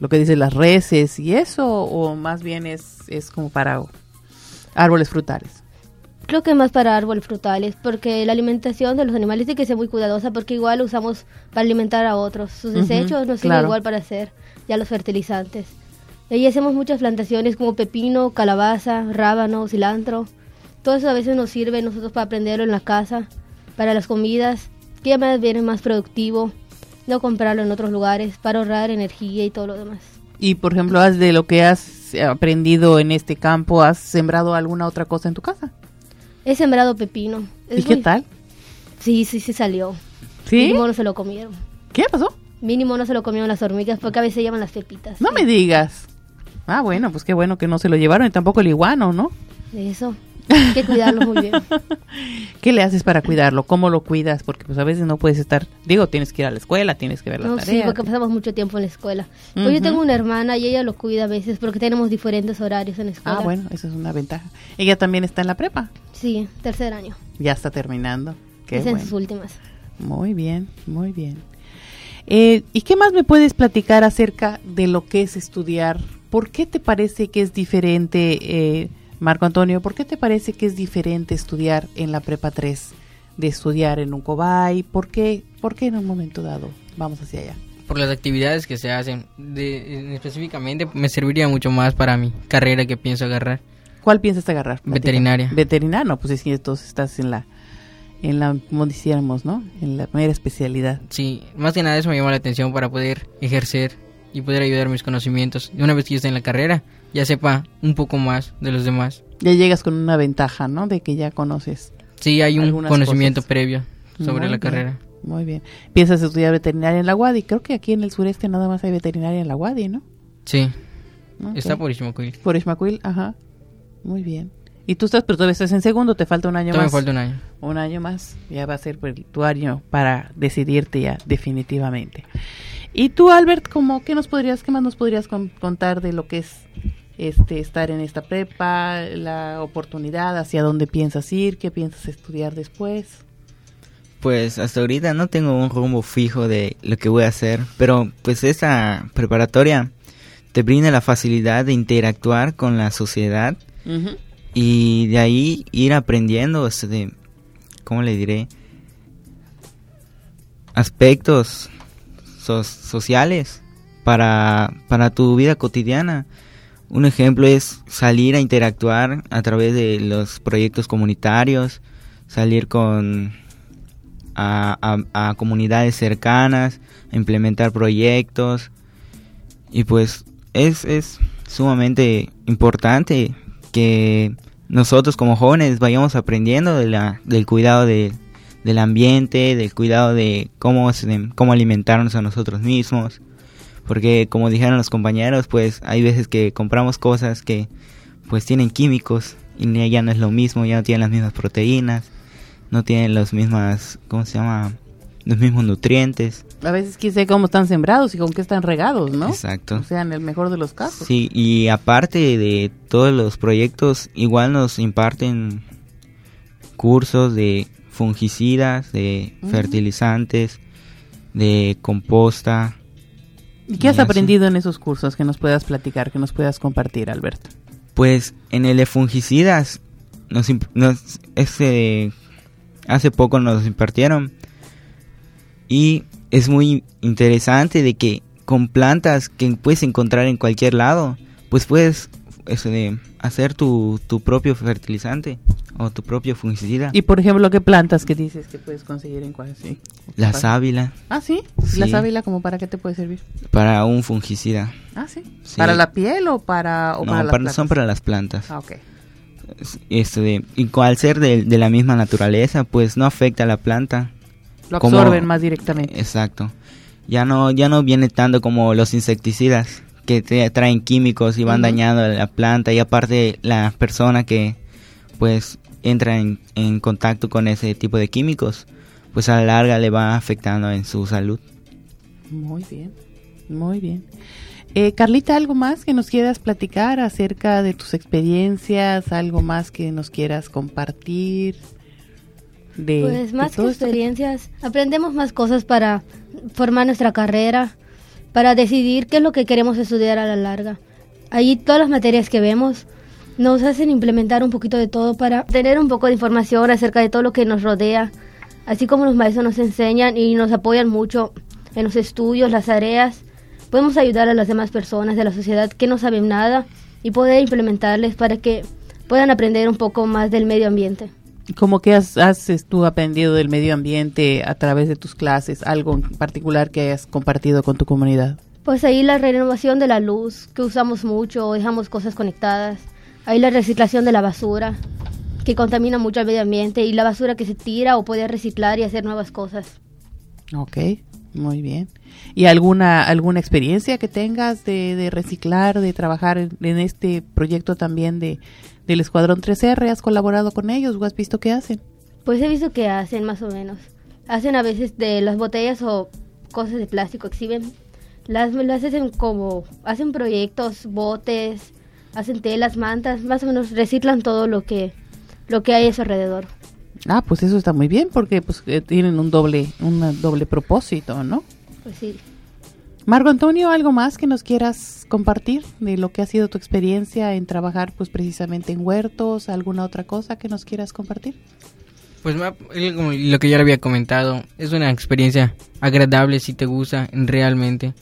lo que dice las reses y eso, o más bien es, es como para árboles frutales. Creo que más para árboles frutales porque la alimentación de los animales tiene que ser muy cuidadosa porque igual usamos para alimentar a otros. Sus desechos nos sirven claro. igual para hacer ya los fertilizantes. Ahí hacemos muchas plantaciones como pepino, calabaza, rábano, cilantro. Todo eso a veces nos sirve nosotros para aprenderlo en la casa, para las comidas, que ya más bien es más productivo, no comprarlo en otros lugares, para ahorrar energía y todo lo demás. Y por ejemplo, de lo que has aprendido en este campo, ¿has sembrado alguna otra cosa en tu casa? He sembrado pepino. ¿Y Es qué muy- tal? Sí, sí, sí salió. ¿Sí? Mínimo no se lo comieron. ¿Qué pasó? Mínimo no se lo comieron las hormigas porque a veces llaman las pepitas. No me digas. Ah, bueno, pues qué bueno que no se lo llevaron y tampoco el iguano, ¿no? Eso. Hay que cuidarlo muy bien. ¿Qué le haces para cuidarlo? ¿Cómo lo cuidas? Porque pues a veces no puedes estar, digo, tienes que ir a la escuela, tienes que ver la No, sí, porque pasamos mucho tiempo en la escuela. Pues yo tengo una hermana y ella lo cuida a veces porque tenemos diferentes horarios en la escuela. Ah, bueno, eso es una ventaja. Ella también está en la prepa. Sí, tercer año. Ya está terminando. Qué es en bueno. sus últimas. Muy bien, muy bien. Eh, ¿Y qué más me puedes platicar acerca de lo que es estudiar? ¿Por qué te parece que es diferente, eh, Marco Antonio, por qué te parece que es diferente estudiar en la Prepa 3 de estudiar en un cobay? ¿Por qué, ¿Por qué en un momento dado vamos hacia allá? Por las actividades que se hacen. De, específicamente me serviría mucho más para mi carrera que pienso agarrar. ¿Cuál piensas agarrar? Veterinaria. Veterinaria, no, pues es que entonces estás en la, en la, como decíamos, ¿no? En la primera especialidad. Sí, más que nada eso me llama la atención para poder ejercer y poder ayudar mis conocimientos. Y una vez que yo esté en la carrera, ya sepa un poco más de los demás. Ya llegas con una ventaja, ¿no? De que ya conoces. Sí, hay un conocimiento previo sobre la carrera. Muy bien. Piensas estudiar veterinaria en la UADI. Creo que aquí en el sureste nada más hay veterinaria en la UADI, ¿no? Sí. Está por Ismacuil. Por Ismacuil, ajá. Muy bien. Y tú estás, pero todavía estás en segundo, te falta un año más. Me falta un año. Un año más. Ya va a ser tu año para decidirte ya definitivamente. Y tú, Albert, ¿cómo, qué nos podrías, qué más nos podrías contar de lo que es este estar en esta prepa, la oportunidad, hacia dónde piensas ir, qué piensas estudiar después? Pues hasta ahorita no tengo un rumbo fijo de lo que voy a hacer, pero pues esa preparatoria te brinda la facilidad de interactuar con la sociedad y de ahí ir aprendiendo, este, ¿cómo le diré? Aspectos sociales para, para tu vida cotidiana. Un ejemplo es salir a interactuar a través de los proyectos comunitarios, salir con a, a comunidades cercanas, implementar proyectos y pues es, es sumamente importante que nosotros como jóvenes vayamos aprendiendo de la, del cuidado de, del ambiente, del cuidado de cómo, cómo alimentarnos a nosotros mismos. Porque como dijeron los compañeros, pues hay veces que compramos cosas que pues tienen químicos y ya no es lo mismo, ya no tienen las mismas proteínas, no tienen las mismas, ¿cómo se llama? Los mismos nutrientes. A veces quién sabe cómo están sembrados y con qué están regados, ¿no? Exacto. O sea, en el mejor de los casos. Sí, y aparte de todos los proyectos, igual nos imparten cursos de fungicidas, de fertilizantes, de composta. ¿Y qué has aprendido en esos cursos que nos puedas platicar, que nos puedas compartir, Alberto? Pues en el de fungicidas, nos, nos ese, hace poco nos impartieron y es muy interesante de que con plantas que puedes encontrar en cualquier lado, pues puedes este, hacer tu, tu propio fertilizante o tu propio fungicida. Y por ejemplo, ¿qué plantas que dices que puedes conseguir en cuál? Sí. La sábila. Ah, ¿sí? ¿La sábila como para qué te puede servir? Para un fungicida. Ah, ¿sí? ¿Para la piel o para, o no, para, son para las plantas. Ah, ok. Este, y al ser de, de la misma naturaleza, pues no afecta a la planta lo absorben más directamente. Exacto. Ya no, ya no viene tanto como los insecticidas que te traen químicos y van dañando la planta y aparte la persona que pues entra en, en contacto con ese tipo de químicos pues a la larga le va afectando en su salud. Muy bien, muy bien. Eh, Carlita, ¿algo más que nos quieras platicar acerca de tus experiencias? ¿Algo más que nos quieras compartir? Pues más que experiencias, aprendemos más cosas para formar nuestra carrera, para decidir qué es lo que queremos estudiar a la larga. Allí todas las materias que vemos nos hacen implementar un poquito de todo para tener un poco de información acerca de todo lo que nos rodea, así como los maestros nos enseñan y nos apoyan mucho en los estudios, las tareas. Podemos ayudar a las demás personas de la sociedad que no saben nada y poder implementarles para que puedan aprender un poco más del medio ambiente. ¿Cómo que has, has tú aprendido del medio ambiente a través de tus clases? ¿Algo en particular que hayas compartido con tu comunidad? Pues ahí la renovación de la luz, que usamos mucho, dejamos cosas conectadas. Ahí la reciclación de la basura, que contamina mucho el medio ambiente, y la basura que se tira o puede reciclar y hacer nuevas cosas. Ok, muy bien. ¿Y alguna, alguna experiencia que tengas de, de reciclar, de trabajar en este proyecto también de del Escuadrón 3R? ¿Has colaborado con ellos o has visto qué hacen? Pues he visto que hacen más o menos. Hacen a veces de las botellas o cosas de plástico, exhiben. Las, las hacen como, hacen proyectos, botes, hacen telas, mantas, más o menos reciclan todo lo que, lo que hay a su alrededor. Ah, pues eso está muy bien porque pues eh, tienen un doble, un doble propósito, ¿no? Pues sí. Marco Antonio, ¿algo más que nos quieras compartir de lo que ha sido tu experiencia en trabajar pues precisamente en huertos? ¿Alguna otra cosa que nos quieras compartir? Pues lo que ya le había comentado, es una experiencia agradable si te gusta realmente.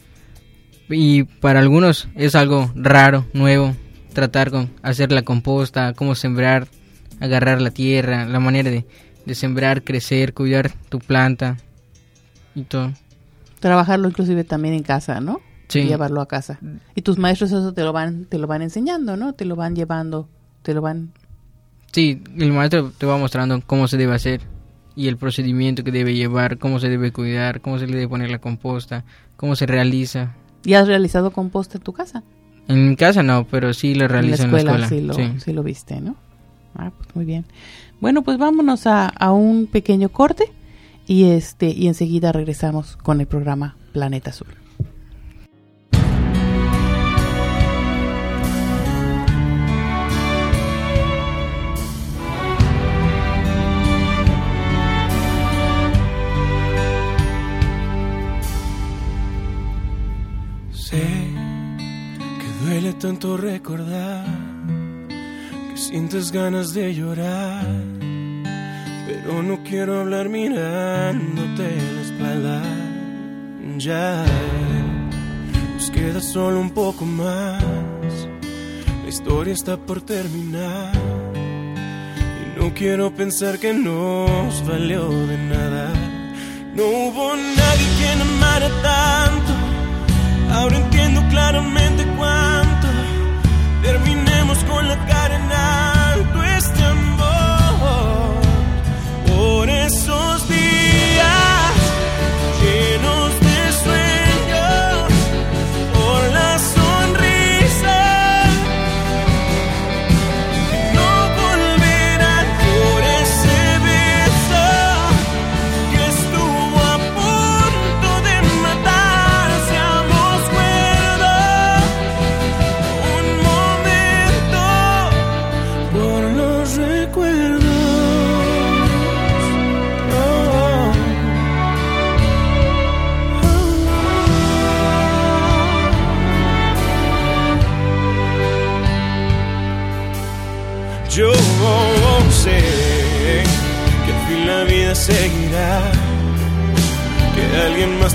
Y para algunos es algo raro, nuevo, tratar con hacer la composta, cómo sembrar, agarrar la tierra, la manera de, de sembrar, crecer, cuidar tu planta y todo. Trabajarlo inclusive también en casa, ¿no? Sí. Llevarlo a casa. Y tus maestros eso te lo van, te lo van enseñando, ¿no? Te lo van llevando, te lo van... Sí, el maestro te va mostrando cómo se debe hacer y el procedimiento que debe llevar, cómo se debe cuidar, cómo se le debe poner la composta, cómo se realiza. ¿Ya has realizado composta en tu casa? En mi casa no, pero sí lo realizo en la escuela. sí, lo, sí. sí lo viste, ¿no? Ah, pues muy bien. Bueno, pues vámonos a, a un pequeño corte y este y enseguida regresamos con el programa Planeta Azul. Sé que duele tanto recordar, sientes ganas de llorar, pero no quiero hablar mirándote la espalda. Ya nos queda solo un poco más, la historia está por terminar. Y no quiero pensar que nos valió de nada. No hubo nadie quien amara tanto. Ahora entiendo claramente la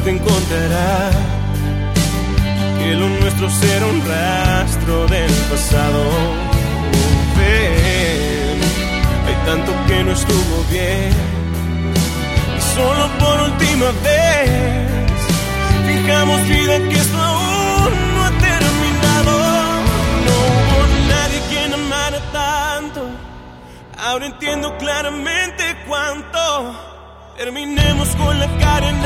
te encontrará, que lo nuestro será un rastro del pasado. Ven, hay tanto que no estuvo bien, y solo por última vez, fijamos vida que esto aún no ha terminado. No hubo nadie quien amara tanto, ahora entiendo claramente cuánto. Terminemos con la cara en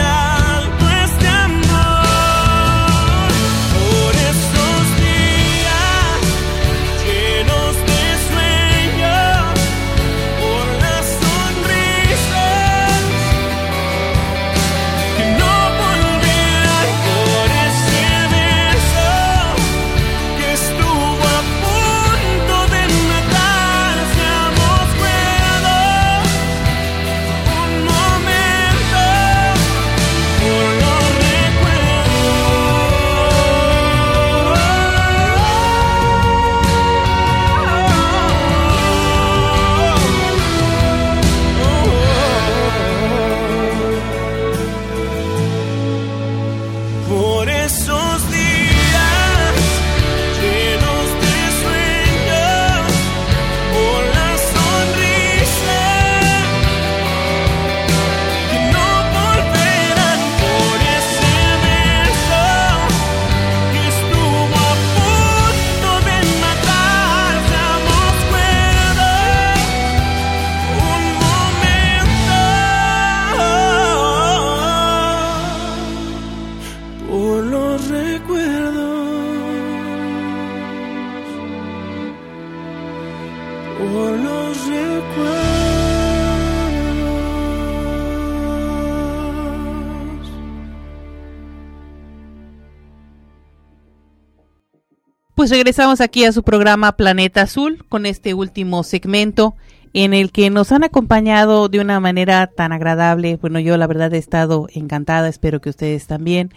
regresamos aquí a su programa Planeta Azul con este último segmento en el que nos han acompañado de una manera tan agradable. Bueno, yo la verdad he estado encantada, espero que ustedes también.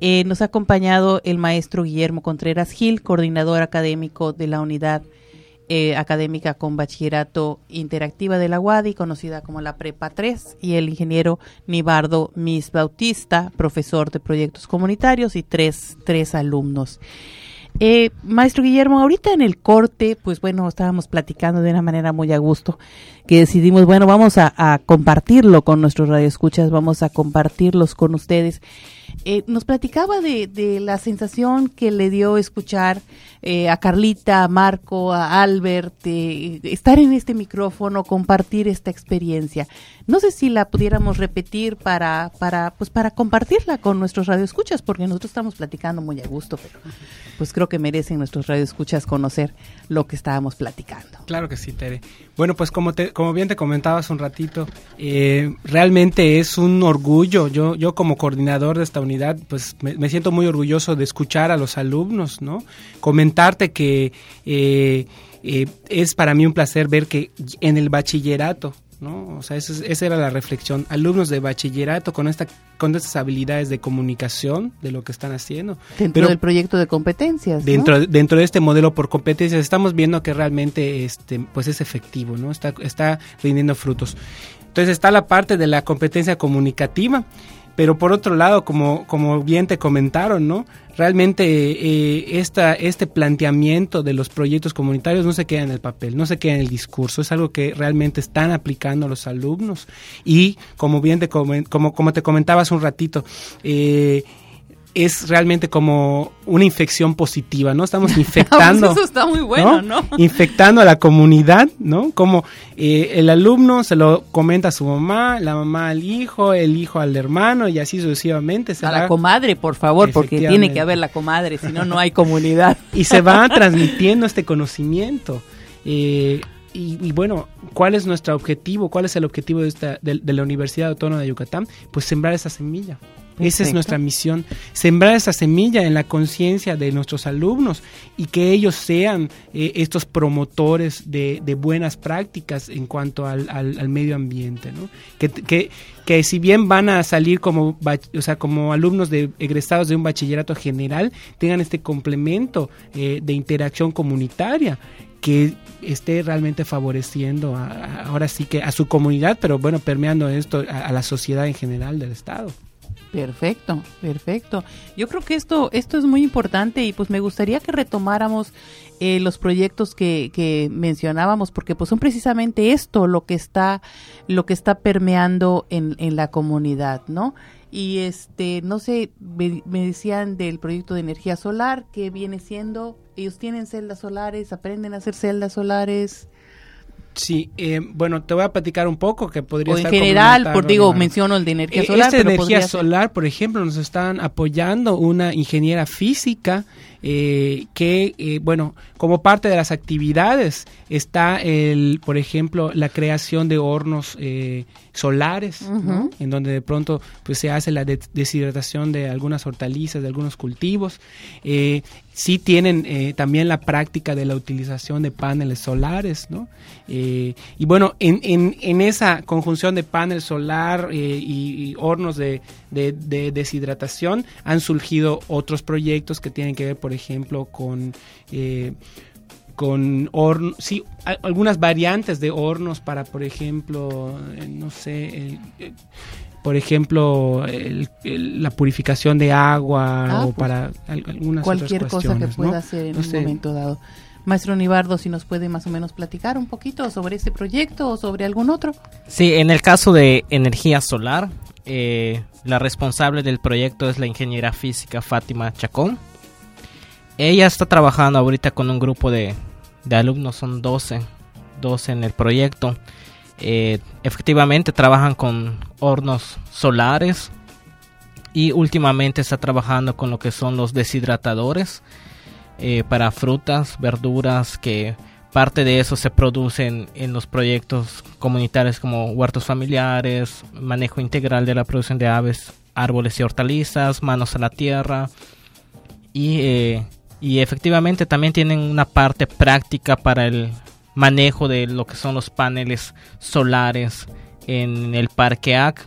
Eh, nos ha acompañado el maestro Guillermo Contreras Gil, coordinador académico de la unidad eh, académica con bachillerato interactiva de la UADI, conocida como la Prepa 3, y el ingeniero Nibardo Mis Bautista, profesor de proyectos comunitarios, y tres, tres alumnos. Eh, maestro Guillermo, ahorita en el corte, pues bueno, estábamos platicando de una manera muy a gusto, que decidimos, bueno, vamos a, compartirlo con nuestros radioescuchas, vamos a compartirlos con ustedes. Eh, nos platicaba de, de, la sensación que le dio escuchar eh, a Carlita, a Marco, a Albert, eh, estar en este micrófono, compartir esta experiencia. No sé si la pudiéramos repetir para, para, pues para compartirla con nuestros radioescuchas, porque nosotros estamos platicando muy a gusto, pero pues creo que merecen nuestros radioescuchas conocer lo que estábamos platicando. Claro que sí, Tere. Bueno, pues como, te, como bien te comentabas un ratito, eh, realmente es un orgullo. Yo, yo como coordinador de esta unidad, pues me, me, siento muy orgulloso de escuchar a los alumnos, ¿no? Comentarte que eh, eh, es para mí un placer ver que en el bachillerato, ¿no? O sea, eso, esa era la reflexión. Alumnos de bachillerato con esta con estas habilidades de comunicación de lo que están haciendo. Dentro Pero del proyecto de competencias. Dentro, ¿no? dentro de este modelo por competencias estamos viendo que realmente este, pues es efectivo, ¿no? Está, está rindiendo frutos. Entonces está la parte de la competencia comunicativa. Pero por otro lado, como, como bien te comentaron, ¿no? Realmente eh, esta, este planteamiento de los proyectos comunitarios no se queda en el papel, no se queda en el discurso, es algo que realmente están aplicando los alumnos. Y como bien te, como, como te comentabas un ratito, eh, es realmente como una infección positiva, ¿no? Estamos infectando. Eso está muy bueno, ¿no? ¿no? Infectando a la comunidad, ¿no? Como eh, el alumno se lo comenta a su mamá, la mamá al hijo, el hijo al hermano y así sucesivamente. Se a va, la comadre, por favor, porque tiene que haber la comadre, si no, no hay comunidad. y se va transmitiendo este conocimiento. Eh, y, y, bueno, ¿cuál es nuestro objetivo? ¿Cuál es el objetivo de, esta, de, de la Universidad Autónoma de Yucatán? Pues sembrar esa semilla. Perfecto. Esa es nuestra misión, sembrar esa semilla en la conciencia de nuestros alumnos y que ellos sean eh, estos promotores de, de, buenas prácticas en cuanto al, al, al medio ambiente, ¿no? Que, que, que, si bien van a salir como, o sea, como alumnos de, egresados de un bachillerato general, tengan este complemento eh, de interacción comunitaria que esté realmente favoreciendo a, a, ahora sí que a su comunidad, pero bueno, permeando esto a, a la sociedad en general del Estado. Perfecto, perfecto. Yo creo que esto, esto es muy importante y pues me gustaría que retomáramos eh, los proyectos que, que, mencionábamos porque pues son precisamente esto lo que está, lo que está permeando en, en la comunidad, ¿no? Y este, no sé, me, me decían del proyecto de energía solar que viene siendo, ellos tienen celdas solares, aprenden a hacer celdas solares. Sí, eh, bueno, te voy a platicar un poco que podría o en estar general, por digo, menciono el de energía solar. Esta pero energía solar, por ejemplo, nos están apoyando una ingeniera física eh, que, eh, bueno, como parte de las actividades está, el, por ejemplo, la creación de hornos eh, solares, uh -huh. ¿no? en donde de pronto pues, se hace la de deshidratación de algunas hortalizas, de algunos cultivos. Sí tienen eh, también la práctica de la utilización de paneles solares, ¿no? Eh, y bueno, en, en, en, esa conjunción de panel solar eh, y, hornos de, de, de, deshidratación han surgido otros proyectos que tienen que ver, por ejemplo, con eh, con hornos, sí, algunas variantes de hornos para, por ejemplo, eh, no sé, por ejemplo, el, el, la purificación de agua ah, o pues, para algunas cualquier otras cosa que pueda ¿no? hacer en no un sé. momento dado. Maestro Nibardo, si nos puede más o menos platicar un poquito sobre este proyecto o sobre algún otro. Sí, en el caso de energía solar, eh, la responsable del proyecto es la ingeniera física Fátima Chacón. Ella está trabajando ahorita con un grupo de, de alumnos, son 12, 12 en el proyecto. Eh, efectivamente trabajan con hornos solares y últimamente está trabajando con lo que son los deshidratadores eh, para frutas, verduras, que parte de eso se produce en, en, los proyectos comunitarios como huertos familiares, manejo integral de la producción de aves, árboles y hortalizas, manos a la tierra. Y, eh, y efectivamente también tienen una parte práctica para el manejo de lo que son los paneles solares en el parque AC.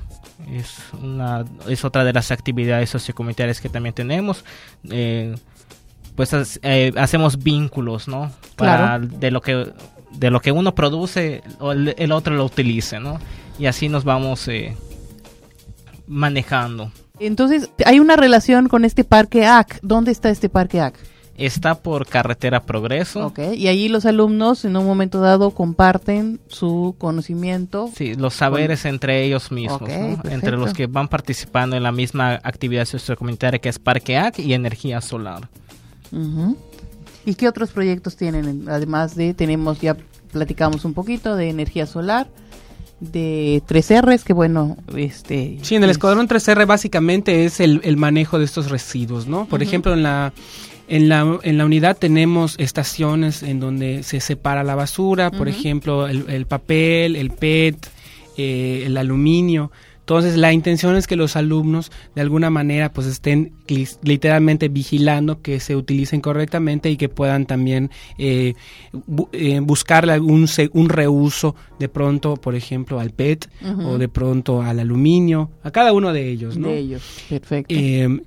Es, una, es otra de las actividades sociocomunitarias que también tenemos. Eh, pues eh, hacemos vínculos, ¿no? Para de lo que de lo que uno produce el otro lo utilice, ¿no? Y así nos vamos eh, manejando. Entonces, hay una relación con este parque AC. ¿Dónde está este parque AC? Está por carretera Progreso. Ok, y ahí los alumnos en un momento dado comparten su conocimiento. Sí, los saberes entre ellos mismos, ¿no? entre los que van participando en la misma actividad sociocomunitaria que es Parque AC y energía solar. ¿Y qué otros proyectos tienen? Además de, tenemos, ya platicamos un poquito de energía solar, de 3Rs, que bueno, este... Sí, en el es- Escuadrón 3R básicamente es el, el manejo de estos residuos, ¿no? Por ejemplo, en la, en, la, en la unidad tenemos estaciones en donde se separa la basura, por ejemplo, el, el papel, el PET, eh, el aluminio. Entonces, la intención es que los alumnos de alguna manera pues estén literalmente vigilando que se utilicen correctamente y que puedan también eh, bu- eh, buscarle algún se- un reuso de pronto, por ejemplo, al PET o de pronto al aluminio, a cada uno de ellos, ¿no? De ellos, perfecto. Eh,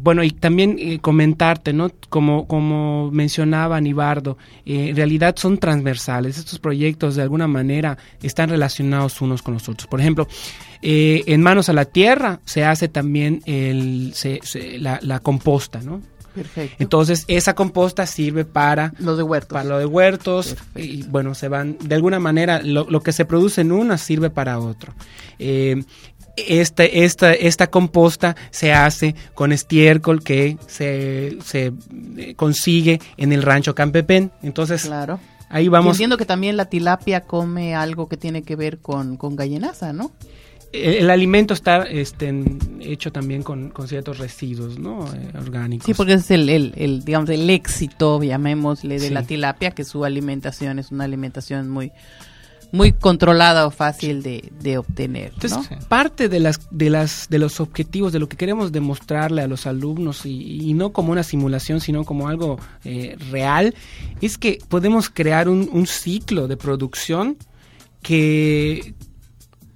bueno, y también eh, comentarte, ¿no? Como, como mencionaba Nibardo, eh, en realidad son transversales. Estos proyectos de alguna manera están relacionados unos con los otros. Por ejemplo, eh, en Manos a la Tierra se hace también el, se- se- la, la composta, ¿no? perfecto. Entonces, esa composta sirve para los de huertos. para lo de huertos Perfecto. y bueno se van de alguna manera lo, lo que se produce en una sirve para otro Eh, este, esta, esta composta se hace con estiércol que se, se eh, consigue en el rancho Campepén. Entonces, Claro. ahí Y vamos. entiendo que también la tilapia come algo que tiene que ver con, con gallenaza, ¿no? El, el alimento está este, hecho también con, con ciertos residuos ¿no? Eh, orgánicos. Sí, porque ese es el, el, el, digamos, el éxito, llamémosle, de Sí. la tilapia, que su alimentación es una alimentación muy muy controlada o fácil de, de obtener, ¿no? Entonces, parte de las de las de los objetivos de lo que queremos demostrarle a los alumnos y, y no como una simulación, sino como algo eh, real, es que podemos crear un, un ciclo de producción que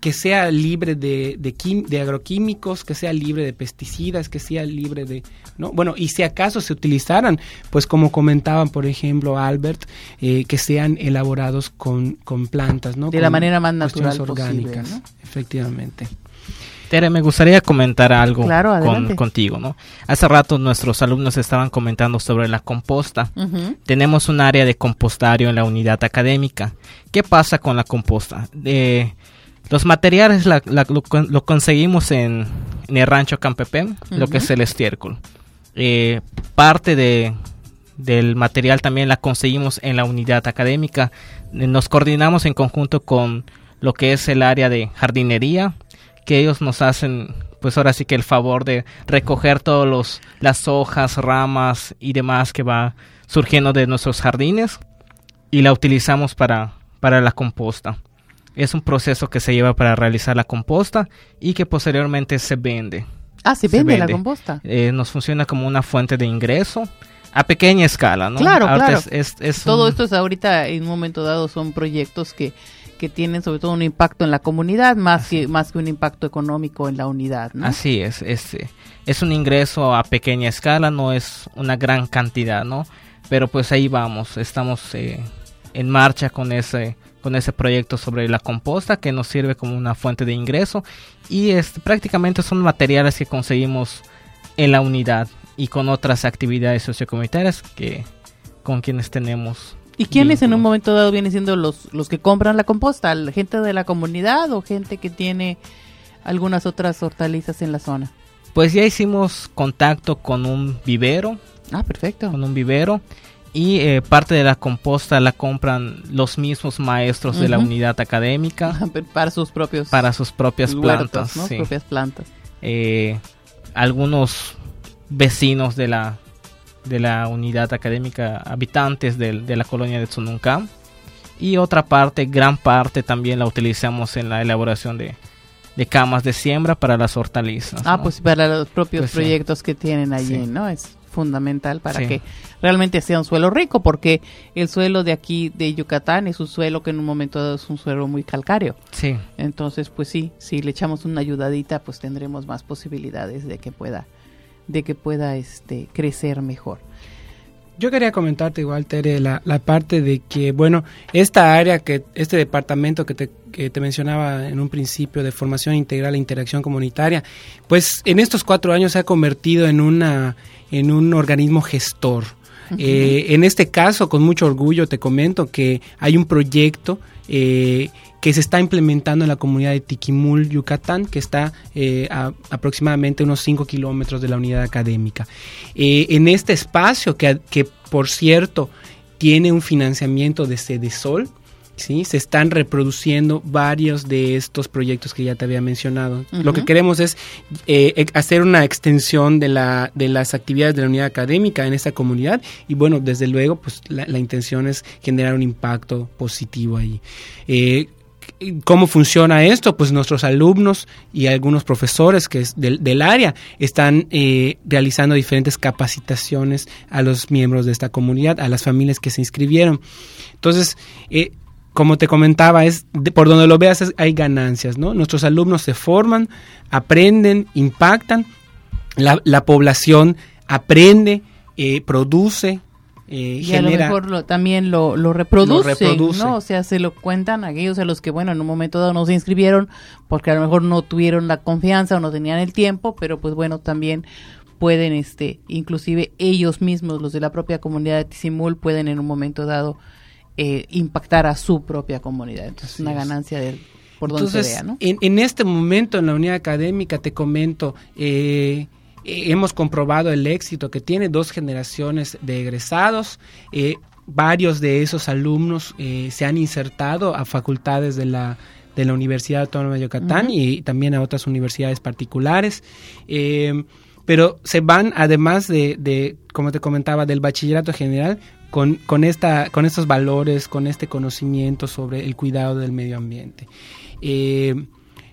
que sea libre de, de, quim- de agroquímicos, que sea libre de pesticidas, que sea libre de... ¿no? Bueno, y si acaso se utilizaran, pues como comentaban, por ejemplo, Albert, eh, que sean elaborados con, con plantas, ¿no? De la manera más natural posible, orgánicas, ¿no? efectivamente. Tere, me gustaría comentar algo Claro, con- contigo, ¿no? Hace rato nuestros alumnos estaban comentando sobre la composta. Tenemos un área de compostario en la unidad académica. ¿Qué pasa con la composta? Eh, los materiales la- la- lo, con- lo conseguimos en, en el rancho Campepén, lo que es el estiércol. Eh, parte de, del material también la conseguimos en la unidad académica. Eh, Nos coordinamos en conjunto con lo que es el área de jardinería, que ellos nos hacen, pues ahora sí que el favor de recoger todos los las hojas, ramas y demás que va surgiendo de nuestros jardines y la utilizamos para para la composta. Es un proceso que se lleva para realizar la composta y que posteriormente se vende. Ah, se Se vende, la composta. Eh, nos funciona como una fuente de ingreso a pequeña escala, ¿no? Claro, Ahorita claro. es- es- es Todo un- esto es ahorita, en un momento dado, son proyectos que, que tienen sobre todo un impacto en la comunidad, más que, más que un impacto económico en la unidad, ¿no? Así es, es, eh, es un ingreso a pequeña escala, no es una gran cantidad, ¿no? Pero pues ahí vamos, estamos eh, en marcha con ese con ese proyecto sobre la composta que nos sirve como una fuente de ingreso y este, prácticamente son materiales que conseguimos en la unidad y con otras actividades sociocomunitarias que con quienes tenemos. ¿Y quiénes en un momento dado vienen siendo los, los que compran la composta? ¿La ¿Gente de la comunidad o gente que tiene algunas otras hortalizas en la zona? Pues ya hicimos contacto con un vivero Ah, perfecto. con un vivero y eh, parte de la composta la compran los mismos maestros de la unidad académica Para sus propios para sus propias huertos, plantas. ¿no? sí. Propias plantas. Eh, algunos vecinos de la de la unidad académica, habitantes del- de, la colonia de Tsununcam y otra parte, gran parte también la utilizamos en la elaboración de, de camas de siembra para las hortalizas. Ah, ¿no? pues para los propios Pues sí. proyectos que tienen allí, Sí. ¿no? Es fundamental para Sí. que realmente sea un suelo rico, porque el suelo de aquí de Yucatán es un suelo que en un momento dado es un suelo muy calcáreo. sí. Entonces, pues sí, si le echamos una ayudadita, pues tendremos más posibilidades de que pueda de que pueda este crecer mejor. Yo quería comentarte igual, Tere, la, la parte de que, bueno, esta área, que este departamento que te, que te mencionaba en un principio de formación integral e interacción comunitaria, pues en estos cuatro años se ha convertido en, una, en un organismo gestor. Eh, en este caso, con mucho orgullo, te comento que hay un proyecto eh, que se está implementando en la comunidad de Tiquimul, Yucatán, que está eh, a aproximadamente unos 5 kilómetros de la unidad académica. En este espacio, que, que, por cierto tiene un financiamiento de Sol, ¿sí? se están reproduciendo varios de estos proyectos que ya te había mencionado. Lo que queremos es eh, hacer una extensión de, la, de las actividades de la unidad académica en esta comunidad y bueno, desde luego, pues la, la intención es generar un impacto positivo ahí. Eh, ¿Cómo funciona esto? Pues nuestros alumnos y algunos profesores que es del, del área están eh, realizando diferentes capacitaciones a los miembros de esta comunidad, a las familias que se inscribieron. Entonces, eh, como te comentaba, es de, por donde lo veas es, hay ganancias, ¿no? Nuestros alumnos se forman, aprenden, impactan, la, la población aprende, eh, produce, eh, y genera, a lo mejor lo, también lo, lo, reproduce, lo reproduce, ¿no? O sea, se lo cuentan a aquellos a los que, bueno, en un momento dado no se inscribieron porque a lo mejor no tuvieron la confianza o no tenían el tiempo, pero pues bueno, también pueden, este, inclusive ellos mismos, los de la propia comunidad de Tizimul, pueden en un momento dado eh, impactar a su propia comunidad. Entonces, Así una es. ganancia de por donde se vea, ¿no? en, en este momento en la unidad académica, te comento, eh, eh, hemos comprobado el éxito que tiene dos generaciones de egresados. Eh, varios de esos alumnos se han insertado a facultades de la, de la Universidad Autónoma de Yucatán Ujú. y también a otras universidades particulares. Eh, pero se van, además de, de, como te comentaba, del bachillerato general, con, con, esta, con estos valores, con este conocimiento sobre el cuidado del medio ambiente. Eh,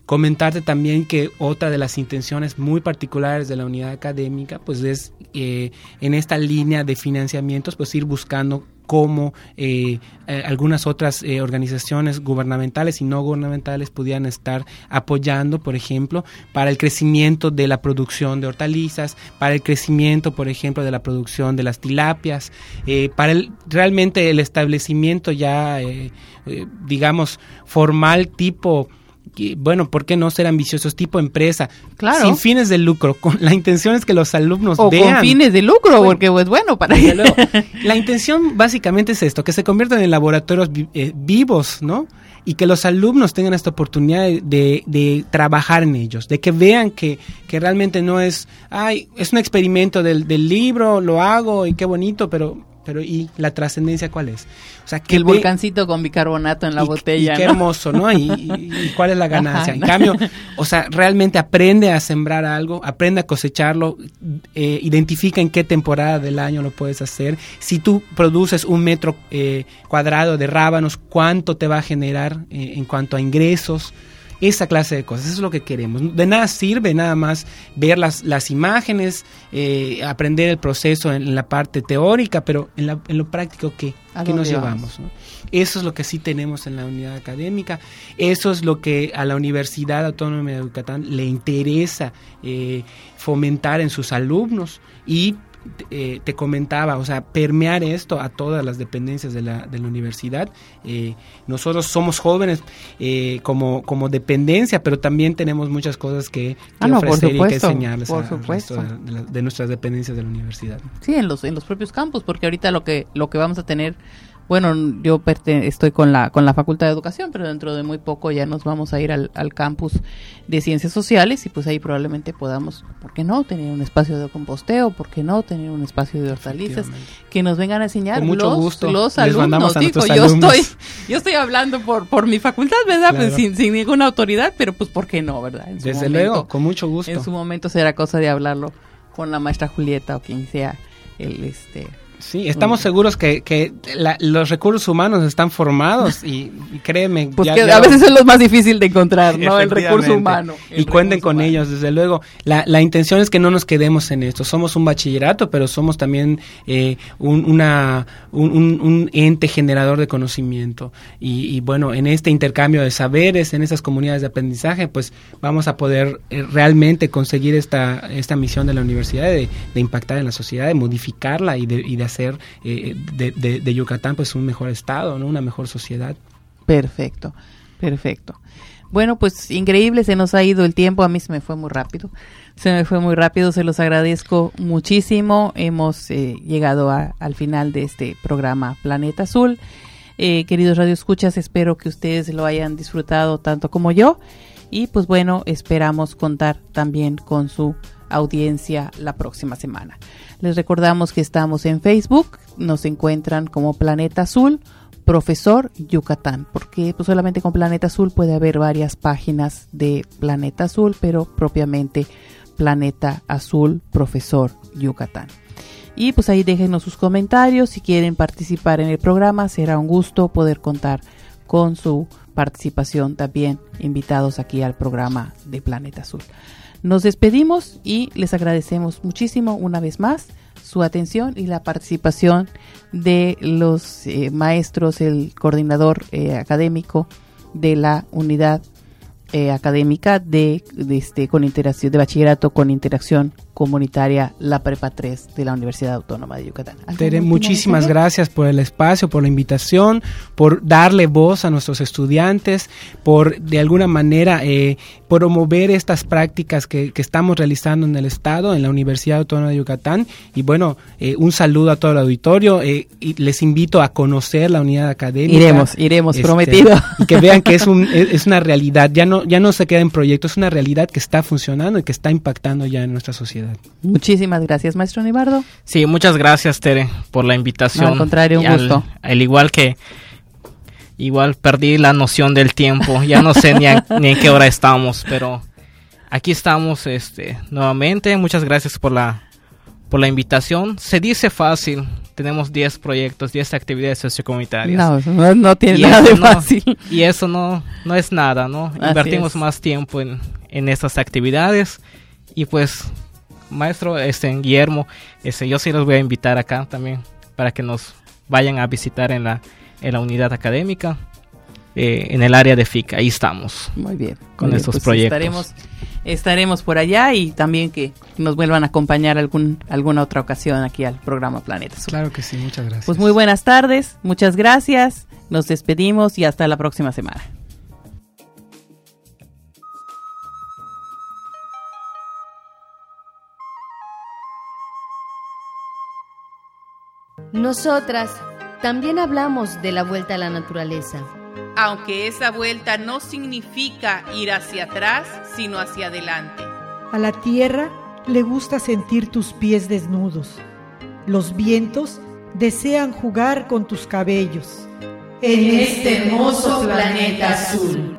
comentarte también que otra de las intenciones muy particulares de la unidad académica pues es eh, en esta línea de financiamientos pues ir buscando cómo eh, eh, algunas otras eh, organizaciones gubernamentales y no gubernamentales pudieran estar apoyando, por ejemplo, para el crecimiento de la producción de hortalizas, para el crecimiento, por ejemplo, de la producción de las tilapias, eh, para el, realmente el establecimiento ya, digamos, formal tipo bueno, ¿por qué no ser ambiciosos tipo empresa? Claro. Sin fines de lucro. Con, la intención es que los alumnos O vean. con fines de lucro, porque pues bueno, para luego. La intención básicamente es esto, que se conviertan en laboratorios vi- eh, vivos, ¿no? Y que los alumnos tengan esta oportunidad de, de- de trabajar en ellos, de que vean que, que realmente no es, ay, es un experimento del, del libro, lo hago y qué bonito, pero, pero ¿y la trascendencia cuál es? O sea, que el ve- volcancito con bicarbonato en la y- botella, y qué ¿no? hermoso, ¿no? Y, cuál es la ganancia. Ajá. En cambio, o sea, realmente aprende a sembrar algo, aprende a cosecharlo, eh, identifica en qué temporada del año lo puedes hacer. Si tú produces un metro eh, cuadrado de rábanos, ¿cuánto te va a generar eh, en cuanto a ingresos? Esa clase de cosas, eso es lo que queremos. De nada sirve nada más ver las, las imágenes, eh, aprender el proceso en, la parte teórica, pero en, la- en lo práctico, ¿qué? ¿A ¿Qué nos llevamos? ¿no? Eso es lo que sí tenemos en la unidad académica. Eso es lo que a la Universidad Autónoma de Yucatán le interesa eh, fomentar en sus alumnos y eh, te comentaba, o sea, permear esto a todas las dependencias de la, de la universidad. Eh, nosotros somos jóvenes eh, como, como dependencia, pero también tenemos muchas cosas que, que Ah, no, ofrecer y que supuesto, enseñarles por a- supuesto. de, de la- de nuestras dependencias de la universidad. Sí, en los en los propios campus, porque ahorita lo que lo que vamos a tener, bueno, yo estoy con la con la Facultad de Educación, pero dentro de muy poco ya nos vamos a ir al, al campus de Ciencias Sociales y pues ahí probablemente podamos, ¿por qué no tener un espacio de composteo? ¿Por qué no tener un espacio de hortalizas que nos vengan a enseñar Con mucho los, gusto. los Les alumnos? a Digo, nuestros yo alumnos. estoy yo estoy hablando por por mi facultad, ¿verdad? Pues sin, sin ninguna autoridad, pero pues ¿por qué no, verdad? En su Desde momento. luego, con mucho gusto. En su momento será cosa de hablarlo con la maestra Julieta o quien sea el este Sí, estamos seguros que, que la- los recursos humanos están formados y, y créeme. Pues ya- que ya- a veces es lo más difícil de encontrar, ¿no? El recurso humano. El Y cuenten con humano. ellos, desde luego. La, la intención es que no nos quedemos en esto. Somos un bachillerato, pero somos también eh, un, una, un, un- un ente generador de conocimiento. Y, y bueno, en este intercambio de saberes, en estas comunidades de aprendizaje, pues vamos a poder eh, realmente conseguir esta, esta misión de la universidad de, de impactar en la sociedad, de modificarla y de, y de hacer eh, de, Yucatán pues un mejor estado, ¿no? una mejor sociedad. Perfecto, perfecto. Bueno, pues increíble, se nos ha ido el tiempo, a mí se me fue muy rápido, se me fue muy rápido, se los agradezco muchísimo, hemos eh, llegado a- al final de este programa Planeta Azul. Eh, queridos radioescuchas, espero que ustedes lo hayan disfrutado tanto como yo y pues bueno, esperamos contar también con su audiencia la próxima semana. Les recordamos que estamos en Facebook, nos encuentran como Planeta Azul, Profesor Yucatán, porque pues, solamente con Planeta Azul puede haber varias páginas de Planeta Azul, pero propiamente Planeta Azul, Profesor Yucatán. Y pues ahí déjenos sus comentarios, si quieren participar en el programa, será un gusto poder contar con su participación también invitados aquí al programa de Planeta Azul. Nos despedimos y les agradecemos muchísimo una vez más su atención y la participación de los eh, maestros, el coordinador eh, académico de la unidad eh, académica de, este con interacción de bachillerato con interacción comunitaria la prepa 3 de la Universidad Autónoma de Yucatán. ¿Algún Tere, muchísimas mensaje? gracias por el espacio, por la invitación, por darle voz a nuestros estudiantes, por de alguna manera eh, promover estas prácticas que, que estamos realizando en el Estado, en la Universidad Autónoma de Yucatán. Y bueno, eh, un saludo a todo el auditorio. eh, y les invito a conocer la unidad académica. Iremos, iremos, Este, prometido. Y que vean que es, un, es, una realidad, ya no, ya no se queda en proyectos, es una realidad que está funcionando y que está impactando ya en nuestra sociedad. Muchísimas gracias, maestro Nibardo. Sí, muchas gracias, Tere, por la invitación. No, al contrario, un al- gusto. Al, igual que, igual perdí la noción del tiempo. Ya no sé ni, a- ni en qué hora estamos, pero aquí estamos, este, nuevamente. Muchas gracias por la, por la invitación. Se dice fácil. Tenemos 10 proyectos, 10 actividades sociocomunitarias. No, no, no tiene Y nada de no- fácil. Y eso no, no es nada, ¿no? Así Invertimos es. más tiempo en, en estas actividades. Y pues, maestro este, Guillermo, este, yo sí los voy a invitar acá también para que nos vayan a visitar en la, en la unidad académica, eh, en el área de FIC. Ahí estamos. Muy bien. Con muy bien, estos pues proyectos. Estaremos, estaremos por allá y también que nos vuelvan a acompañar algún, alguna otra ocasión aquí al programa Planeta. Claro que sí, muchas gracias. Pues muy buenas tardes, muchas gracias, nos despedimos y hasta la próxima semana. Nosotras también hablamos de la vuelta a la naturaleza. Aunque esa vuelta no significa ir hacia atrás, sino hacia adelante. A la tierra le gusta sentir tus pies desnudos. Los vientos desean jugar con tus cabellos. En este hermoso planeta azul.